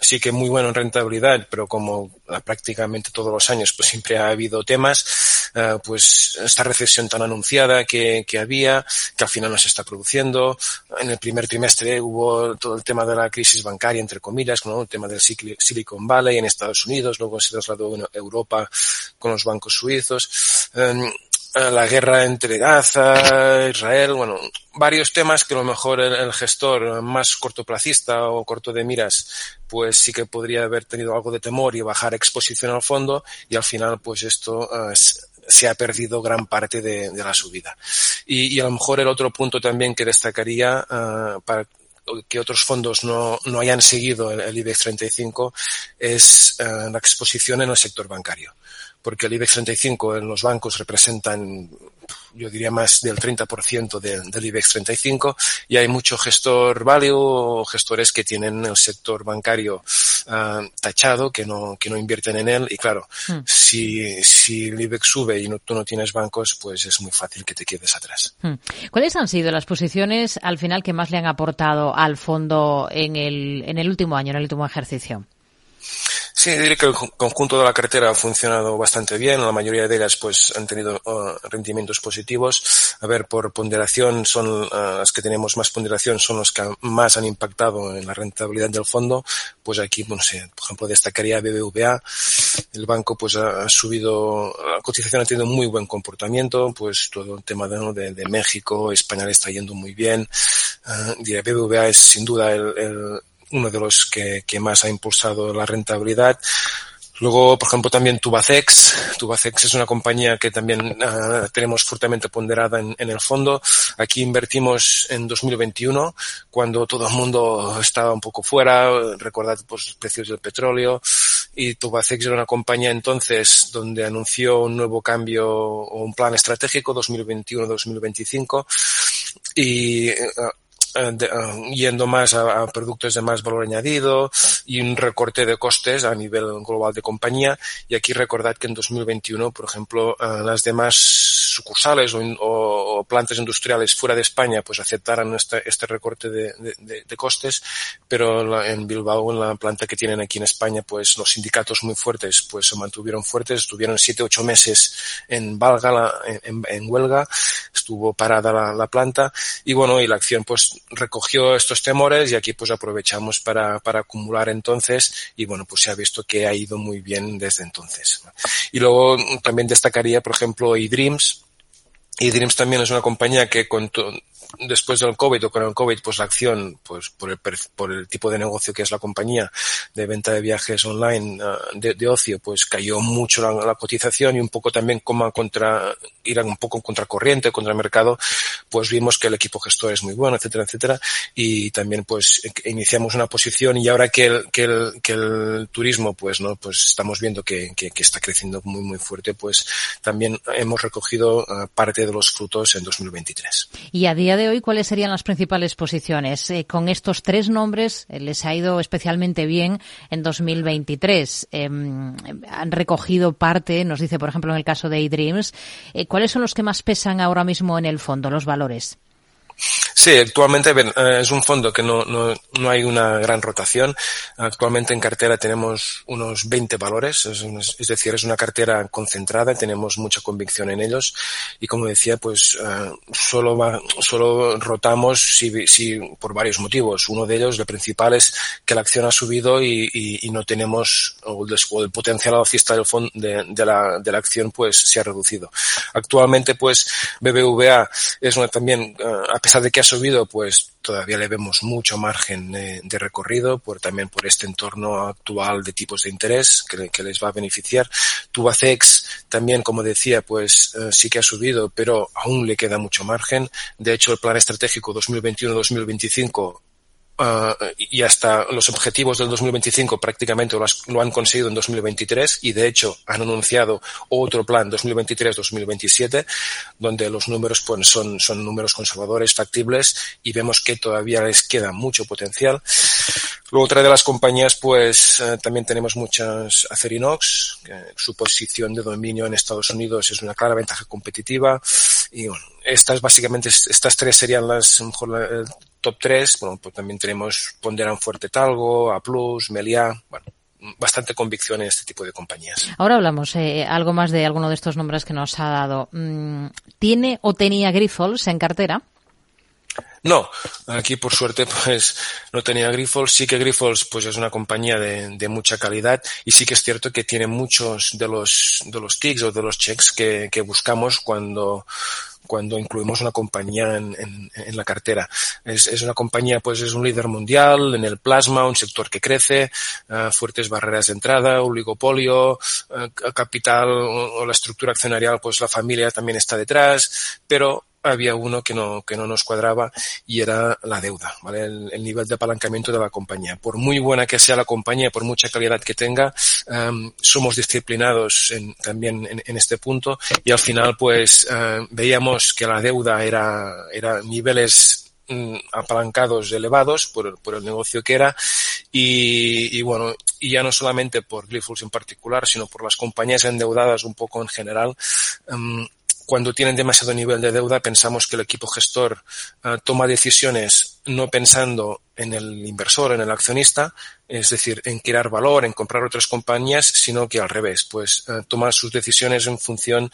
sí que muy bueno en rentabilidad, pero como prácticamente todos los años pues siempre ha habido temas, eh, pues esta recesión tan anunciada que, que, había, que al final no se está produciendo. En el primer trimestre hubo todo el tema de la crisis bancaria, entre comillas, ¿no? el tema del Silicon Valley en Estados Unidos, luego se trasladó a Europa con los bancos suizos. Em, la guerra entre Gaza, Israel, bueno, varios temas que a lo mejor el, gestor más cortoplacista o corto de miras, pues sí que podría haber tenido algo de temor y bajar exposición al fondo y al final pues esto eh, se ha perdido gran parte de, la subida. Y, a lo mejor el otro punto también que destacaría uh, para que otros fondos no, no hayan seguido el, IBEX 35 es la exposición en el sector bancario porque el IBEX 35 en los bancos representan yo diría más del 30% del IBEX 35 y hay mucho gestor value o gestores que tienen el sector bancario uh, tachado, que no, que no invierten en él y claro, hmm. si, si el IBEX sube y no, tú no tienes bancos, pues es muy fácil que te quedes atrás. Hmm. ¿Cuáles han sido las posiciones al final que más le han aportado al fondo en el, en el último año, en el último ejercicio? Sí, diría que el conjunto de la cartera ha funcionado bastante bien. La mayoría de ellas, pues, han tenido uh, rendimientos positivos. A ver, por ponderación, son uh, las que tenemos más ponderación, son los que más han impactado en la rentabilidad del fondo. Pues aquí, no sé, por ejemplo, destacaría BBVA. El banco, pues, ha, subido, la cotización ha tenido muy buen comportamiento. Pues todo el tema de, de, México, España está yendo muy bien. Uh, diría, BBVA es sin duda el, el uno de los que, más ha impulsado la rentabilidad. Luego, por ejemplo, también Tubacex. Tubacex es una compañía que también uh, tenemos fuertemente ponderada en, el fondo. Aquí invertimos en 2021, cuando todo el mundo estaba un poco fuera. Recordad pues, los precios del petróleo. Y Tubacex era una compañía entonces donde anunció un nuevo cambio o un plan estratégico 2021-2025. Y uh, eh, eh, yendo más a, a, productos de más valor añadido y un recorte de costes a nivel global de compañía. Y aquí recordad que en 2021, por ejemplo, uh, las demás sucursales o, o, o, plantas industriales fuera de España pues aceptaran este, este recorte de, de, de, costes, pero la, en Bilbao, en la planta que tienen aquí en España, pues los sindicatos muy fuertes pues se mantuvieron fuertes, estuvieron siete, ocho meses en valga, la, en, en, huelga, estuvo parada la, la planta y bueno, y la acción pues recogió estos temores y aquí pues aprovechamos para, para acumular entonces y bueno, pues se ha visto que ha ido muy bien desde entonces. Y luego también destacaría, por ejemplo, eDreams. eDreams también es una compañía que con después del COVID o con el COVID, pues la acción, pues por el, por el tipo de negocio que es la compañía de venta de viajes online uh, de, de, ocio, pues cayó mucho la, cotización y un poco también como contra, ir un poco contracorriente, contra mercado, pues vimos que el equipo gestor es muy bueno, etcétera, etcétera, y también pues iniciamos una posición y ahora que el, que el, que el turismo, pues no, pues estamos viendo que, que, está creciendo muy, muy fuerte, pues también hemos recogido uh, parte de los frutos en 2023. Y a día de hoy, ¿cuáles serían las principales posiciones? Eh, con estos tres nombres eh, les ha ido especialmente bien en 2023. Eh, han recogido parte, nos dice, por ejemplo, en el caso de eDreams. Eh, ¿Cuáles son los que más pesan ahora mismo en el fondo, los valores? Sí, actualmente eh, es un fondo que no, no, no, hay una gran rotación. Actualmente en cartera tenemos unos 20 valores, es, es, decir, es una cartera concentrada, tenemos mucha convicción en ellos y como decía, pues uh, solo, va, solo rotamos si, si, por varios motivos. Uno de ellos, el principal, es que la acción ha subido y, y, y no tenemos, o el, o el potencial alcista del fondo, de, de, la, de la acción pues se ha reducido. Actualmente pues BBVA es una también, uh, a pesar de que ha subido, pues todavía le vemos mucho margen de, de recorrido, por, también por este entorno actual de tipos de interés que, que les va a beneficiar. Tubacex también, como decía, pues eh, sí que ha subido, pero aún le queda mucho margen. De hecho, el plan estratégico 2021-2025 Uh, y hasta los objetivos del 2025 prácticamente lo, lo, han conseguido en 2023 y de hecho han anunciado otro plan 2023-2027 donde los números pues, son, son números conservadores, factibles y vemos que todavía les queda mucho potencial. Luego otra de las compañías pues eh, también tenemos muchas Acerinox, que su posición de dominio en Estados Unidos es una clara ventaja competitiva y bueno, estas básicamente, estas tres serían las, mejor la, top 3, bueno, pues también tenemos Ponderan Fuerte Talgo, A Plus, Meliá, bueno, bastante convicción en este tipo de compañías. Ahora hablamos eh, algo más de alguno de estos nombres que nos ha dado. Mm, ¿Tiene o tenía Grifols en cartera? No, aquí por suerte pues no tenía Grifols. Sí que Grifols pues es una compañía de, de, mucha calidad y sí que es cierto que tiene muchos de los de los ticks o de los checks que, que buscamos cuando cuando incluimos una compañía en, la cartera. Es, una compañía, pues es un líder mundial en el plasma, un sector que crece, uh, fuertes barreras de entrada, oligopolio, uh, capital o, la estructura accionarial, pues la familia también está detrás, pero había uno que no, que no nos cuadraba y era la deuda, ¿vale? El, nivel de apalancamiento de la compañía. Por muy buena que sea la compañía, por mucha calidad que tenga, em, somos disciplinados en, también en, este punto y al final pues em, veíamos que la deuda era, era niveles mm, apalancados elevados por, por, el negocio que era y, y, bueno y ya no solamente por Glyphos en particular sino por las compañías endeudadas un poco en general um, cuando tienen demasiado nivel de deuda, pensamos que el equipo gestor uh, toma decisiones no pensando en el inversor, en el accionista, es decir, en crear valor, en comprar otras compañías, sino que al revés, pues eh, sus decisiones en función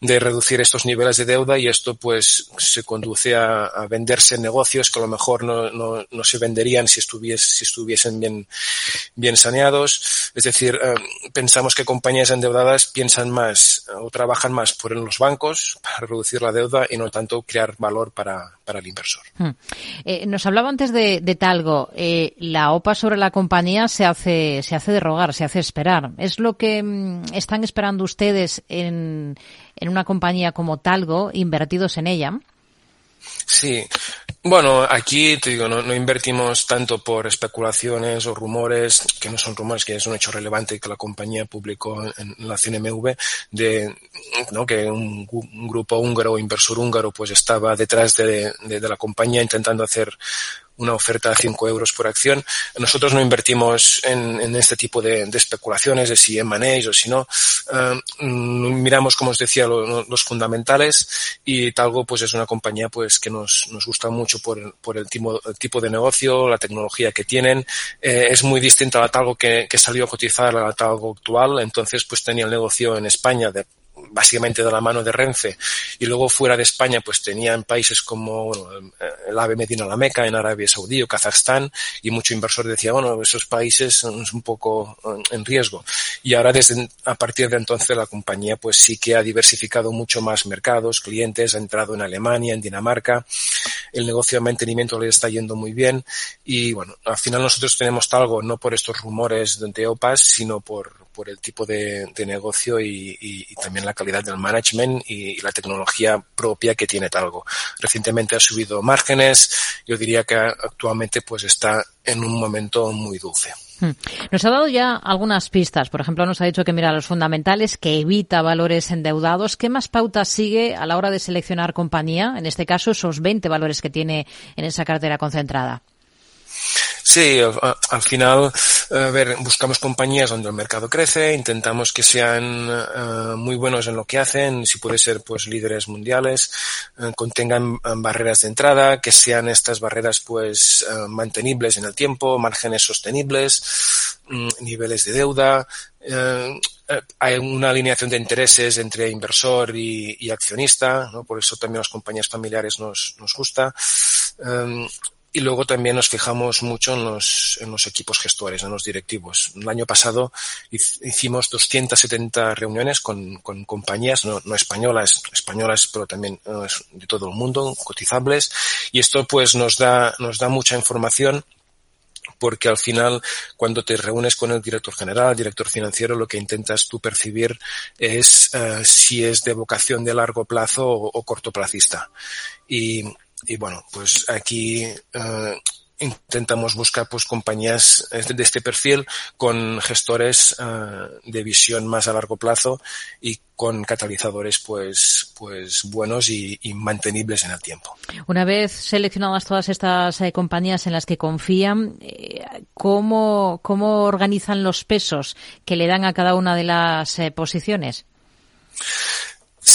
de reducir estos niveles de deuda y esto pues se conduce a, venderse negocios que a lo mejor no, se venderían si, estuvies, si estuviesen bien, bien saneados. Es decir, eh, pensamos que compañías endeudadas piensan más o trabajan más por los bancos para reducir la deuda y no tanto crear valor para, para el inversor. Hmm. Eh, nos hablaba antes de, Talgo. Eh, la OPA sobre la compañía se hace, se hace rogar, se hace esperar. ¿Es lo que mm, están esperando ustedes en una compañía como Talgo, invertidos en ella? Sí, bueno, aquí te digo, no, invertimos tanto por especulaciones o rumores, que no son rumores, que es un hecho relevante que la compañía publicó en, la CNMV, de ¿no? que un, grupo húngaro, inversor húngaro, pues estaba detrás de, de, de la compañía intentando hacer una oferta a 5 euros por acción. Nosotros no invertimos en, este tipo de, de, especulaciones de si M&A o si no. Uh, miramos, como os decía, lo, los fundamentales y Talgo pues es una compañía pues que nos, gusta mucho por, el, tipo, el tipo de negocio, la tecnología que tienen. Eh, es muy distinta a la Talgo que, que salió a cotizar a la Talgo actual. Entonces pues tenía el negocio en España de básicamente de la mano de Renfe y luego fuera de España pues tenían países como el AVE Medina la Meca en Arabia Saudí o Kazajstán y mucho inversor decía bueno esos países son un poco en riesgo y ahora desde a partir de entonces la compañía pues sí que ha diversificado mucho más mercados clientes ha entrado en Alemania en Dinamarca el negocio de mantenimiento le está yendo muy bien y bueno al final nosotros tenemos algo no por estos rumores de OPAS sino por por el tipo de, negocio y, también la calidad del management y, y, la tecnología propia que tiene Talgo. Recientemente ha subido márgenes, yo diría que actualmente pues está en un momento muy dulce. Hmm. Nos ha dado ya algunas pistas. Por ejemplo, nos ha dicho que mira los fundamentales, que evita valores endeudados. ¿Qué más pautas sigue a la hora de seleccionar compañía? En este caso, esos 20 valores que tiene en esa cartera concentrada. Sí, al, al final, a ver, buscamos compañías donde el mercado crece, intentamos que sean uh, muy buenos en lo que hacen, si puede ser, pues, líderes mundiales, uh, contengan uh, barreras de entrada, que sean estas barreras, pues, mantenibles en el tiempo, márgenes sostenibles, um, niveles de deuda, hay una alineación de intereses entre inversor y, accionista, ¿no? por eso también las compañías familiares nos, nos gusta. Um, y luego también nos fijamos mucho en los, en los equipos gestores, en los directivos. El año pasado hicimos 270 reuniones con, con compañías, no, no, españolas, españolas, pero también uh, de todo el mundo, cotizables. Y esto pues nos da, nos da mucha información porque al final cuando te reúnes con el director general, director financiero, lo que intentas tú percibir es uh, si es de vocación de largo plazo o, o cortoplacista. Y, y bueno, pues aquí uh, intentamos buscar pues compañías de este perfil con gestores uh, de visión más a largo plazo y con catalizadores pues pues buenos y, y, mantenibles en el tiempo. Una vez seleccionadas todas estas eh, compañías en las que confían, eh, ¿cómo, ¿cómo organizan los pesos que le dan a cada una de las eh, posiciones?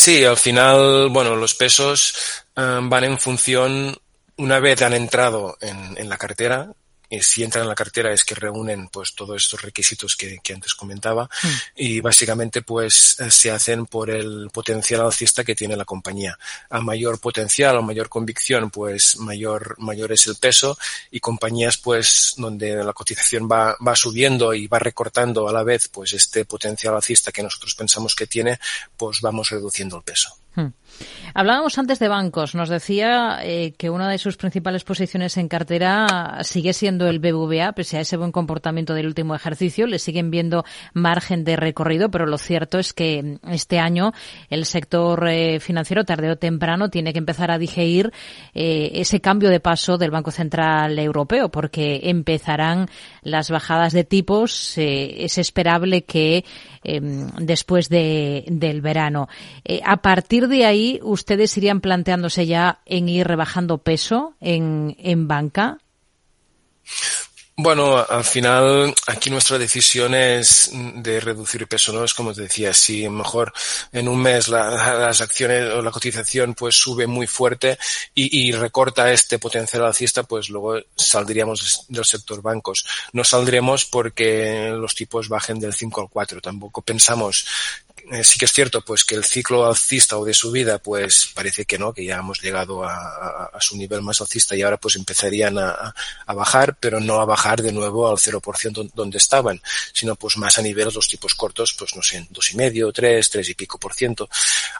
Sí, al final, bueno, los pesos uh, van en función, una vez han entrado en, en la cartera, y si entran en la cartera es que reúnen pues todos estos requisitos que, que antes comentaba mm. y básicamente pues se hacen por el potencial alcista que tiene la compañía. A mayor potencial o mayor convicción pues mayor, mayor es el peso y compañías pues donde la cotización va, va subiendo y va recortando a la vez pues este potencial alcista que nosotros pensamos que tiene pues vamos reduciendo el peso. Hmm. Hablábamos antes de bancos. Nos decía eh, que una de sus principales posiciones en cartera sigue siendo el BBVA, pese a ese buen comportamiento del último ejercicio. Le siguen viendo margen de recorrido, pero lo cierto es que este año el sector eh, financiero, tarde o temprano, tiene que empezar a digerir eh, ese cambio de paso del Banco Central Europeo, porque empezarán las bajadas de tipos. es esperable que em, después de, del verano. a partir de ahí, ustedes irían planteándose ya en ir rebajando peso en, en banca? Bueno, al final aquí nuestra decisión es de reducir peso, ¿no? Es como te decía, si mejor en un mes las acciones o la cotización pues sube muy fuerte y, y, recorta este potencial alcista, pues luego saldríamos del sector bancos. No saldremos porque los tipos bajen del 5 al 4. Tampoco pensamos sí que es cierto pues que el ciclo alcista o de subida pues parece que no, que ya hemos llegado a, su nivel más alcista y ahora pues empezarían a, bajar, pero no a bajar de nuevo al 0% donde estaban, sino pues más a niveles los tipos cortos, pues no sé, dos y medio, tres, tres y pico por ciento.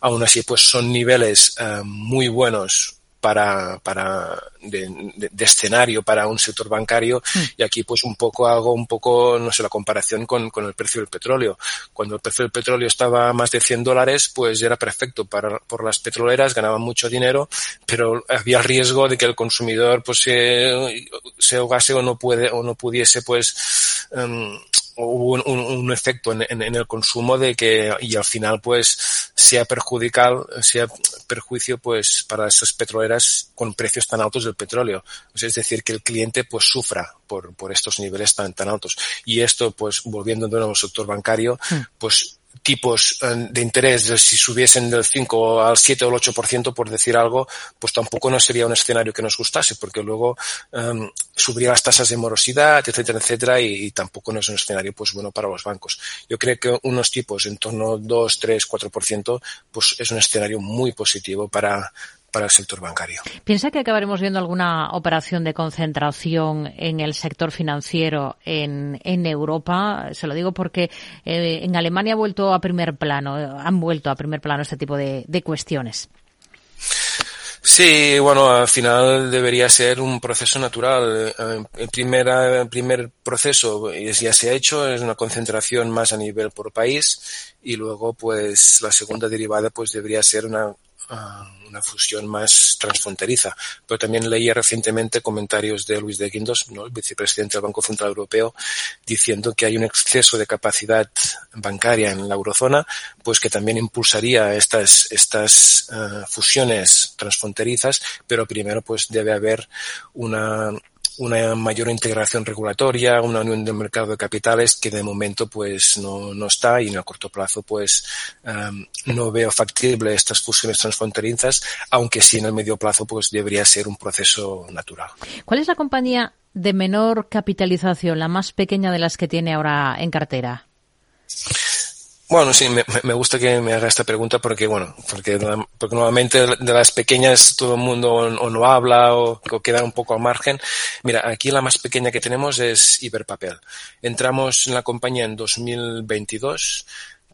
Aún así pues son niveles eh, muy buenos para, para de, de, escenario para un sector bancario mm. y aquí pues un poco hago un poco no sé la comparación con, con el precio del petróleo cuando el precio del petróleo estaba más de 100 dólares pues era perfecto para por las petroleras ganaban mucho dinero pero había el riesgo de que el consumidor pues se, se ahogase o no puede o no pudiese pues um, hubo un, un, efecto en, en, en, el consumo de que y al final pues sea perjudicial sea perjuicio pues para esas petroleras con precios tan altos del petróleo es decir que el cliente pues sufra por, por estos niveles tan tan altos y esto pues volviendo de nuevo al sector bancario hmm. pues tipos eh, de interés, si subiesen del 5 al 7 o el 8%, por decir algo, pues tampoco no sería un escenario que nos gustase, porque luego um, subiría las tasas de morosidad, etcétera, etcétera, y, y, tampoco no es un escenario pues bueno para los bancos. Yo creo que unos tipos en torno a 2, 3, 4%, pues es un escenario muy positivo para, para el sector bancario. ¿Piensa que acabaremos viendo alguna operación de concentración en el sector financiero en, en Europa? Se lo digo porque eh, en Alemania ha vuelto a primer plano, han vuelto a primer plano este tipo de, de cuestiones. Sí, bueno, al final debería ser un proceso natural. Eh, el primer, el primer proceso ya se ha hecho, es una concentración más a nivel por país y luego pues la segunda derivada pues debería ser una una fusión más transfronteriza. Pero también leía recientemente comentarios de Luis de Guindos, ¿no? el vicepresidente del Banco Central Europeo, diciendo que hay un exceso de capacidad bancaria en la eurozona, pues que también impulsaría estas, estas uh, fusiones transfronterizas, pero primero pues debe haber una una mayor integración regulatoria, una unión del mercado de capitales que de momento pues no, no está y en el corto plazo pues um, no veo factible estas fusiones transfronterizas, aunque sí en el medio plazo pues debería ser un proceso natural. ¿Cuál es la compañía de menor capitalización, la más pequeña de las que tiene ahora en cartera? Bueno, sí, me, me, gusta que me haga esta pregunta porque, bueno, porque, porque normalmente de las pequeñas todo el mundo o, no habla o, o, queda un poco al margen. Mira, aquí la más pequeña que tenemos es Iberpapel. Entramos en la compañía en 2022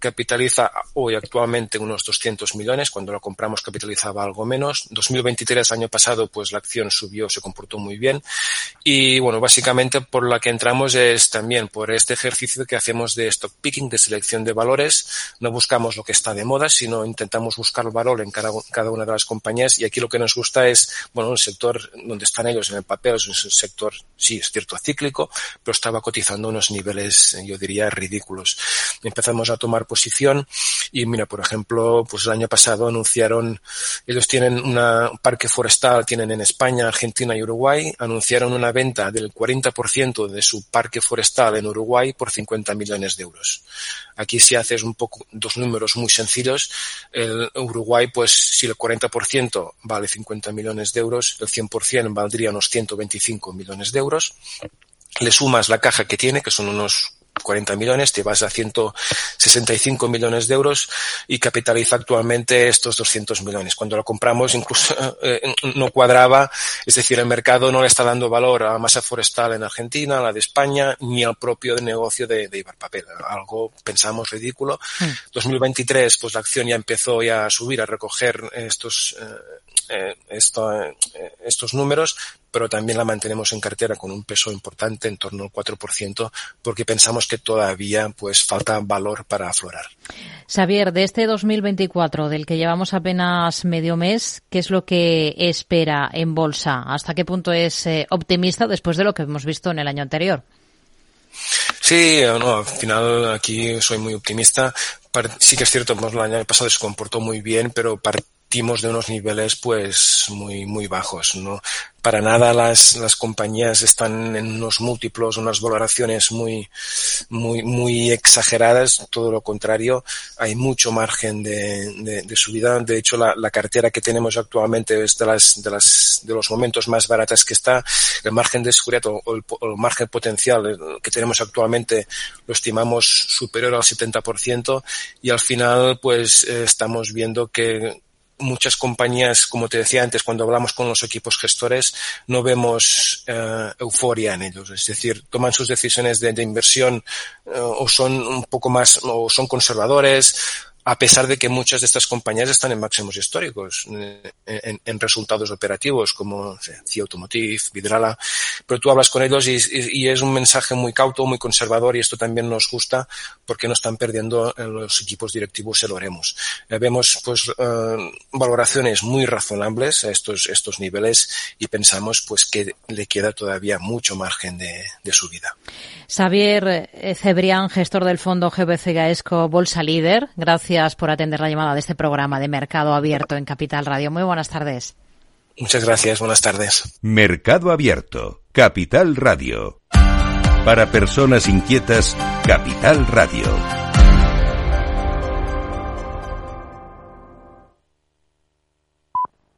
capitaliza hoy actualmente unos 200 millones, cuando lo compramos capitalizaba algo menos. 2023, año pasado, pues la acción subió, se comportó muy bien. Y bueno, básicamente por la que entramos es también por este ejercicio que hacemos de stock picking, de selección de valores. No buscamos lo que está de moda, sino intentamos buscar valor en cada, cada una de las compañías. Y aquí lo que nos gusta es, bueno, el sector donde están ellos en el papel es un sector, sí, es cierto, cíclico, pero estaba cotizando unos niveles, yo diría, ridículos. Empezamos a tomar posición. Y mira, por ejemplo, pues el año pasado anunciaron, ellos tienen un parque forestal, tienen en España, Argentina y Uruguay, anunciaron una venta del 40% de su parque forestal en Uruguay por 50 millones de euros. Aquí si haces un poco, dos números muy sencillos, el Uruguay, pues si el 40% vale 50 millones de euros, el 100% valdría unos 125 millones de euros. Le sumas la caja que tiene, que son unos 40 millones, te vas a 165 millones de euros y capitaliza actualmente estos 200 millones. Cuando lo compramos incluso eh, no cuadraba, es decir, el mercado no le está dando valor a la masa forestal en Argentina, a la de España, ni al propio negocio de, de Ibarpapel. Algo pensamos ridículo. 2023, mm. pues la acción ya empezó ya a subir, a recoger estos, eh, esto, eh, estos números, pero también la mantenemos en cartera con un peso importante, en torno al 4%, porque pensamos que todavía pues falta valor para aflorar. Xavier, de este 2024, del que llevamos apenas medio mes, ¿qué es lo que espera en bolsa? ¿Hasta qué punto es eh, optimista después de lo que hemos visto en el año anterior? Sí, no, al final aquí soy muy optimista. Sí que es cierto, el año pasado se comportó muy bien, pero de unos niveles pues muy muy bajos no para nada las, las compañías están en unos múltiplos unas valoraciones muy muy muy exageradas todo lo contrario hay mucho margen de, de, subida. De hecho la, la, cartera que tenemos actualmente es de las de las de los momentos más baratas que está. El margen de seguridad o, el, o el, margen potencial que tenemos actualmente lo estimamos superior al 70% y al final pues eh, estamos viendo que muchas compañías, como te decía antes, cuando hablamos con los equipos gestores, no vemos eh, euforia en ellos. Es decir, toman sus decisiones de, inversión eh, o son un poco más, o son conservadores, a pesar de que muchas de estas compañías están en máximos históricos, eh, en, resultados operativos, como CIA Automotive, Vidrala, pero tú hablas con ellos y, es un mensaje muy cauto, muy conservador y esto también nos gusta porque no están perdiendo en los equipos directivos el oremos. Eh, vemos pues eh, valoraciones muy razonables a estos, estos niveles y pensamos pues que le queda todavía mucho margen de, de subida. Xavier Cebrián, gestor del fondo GBC Gaesco Bolsa Líder, gracias gracias por atender la llamada de este programa de Mercado Abierto en Capital Radio. Muy buenas tardes. Muchas gracias, buenas tardes. Mercado Abierto, Capital Radio. Para personas inquietas, Capital Radio.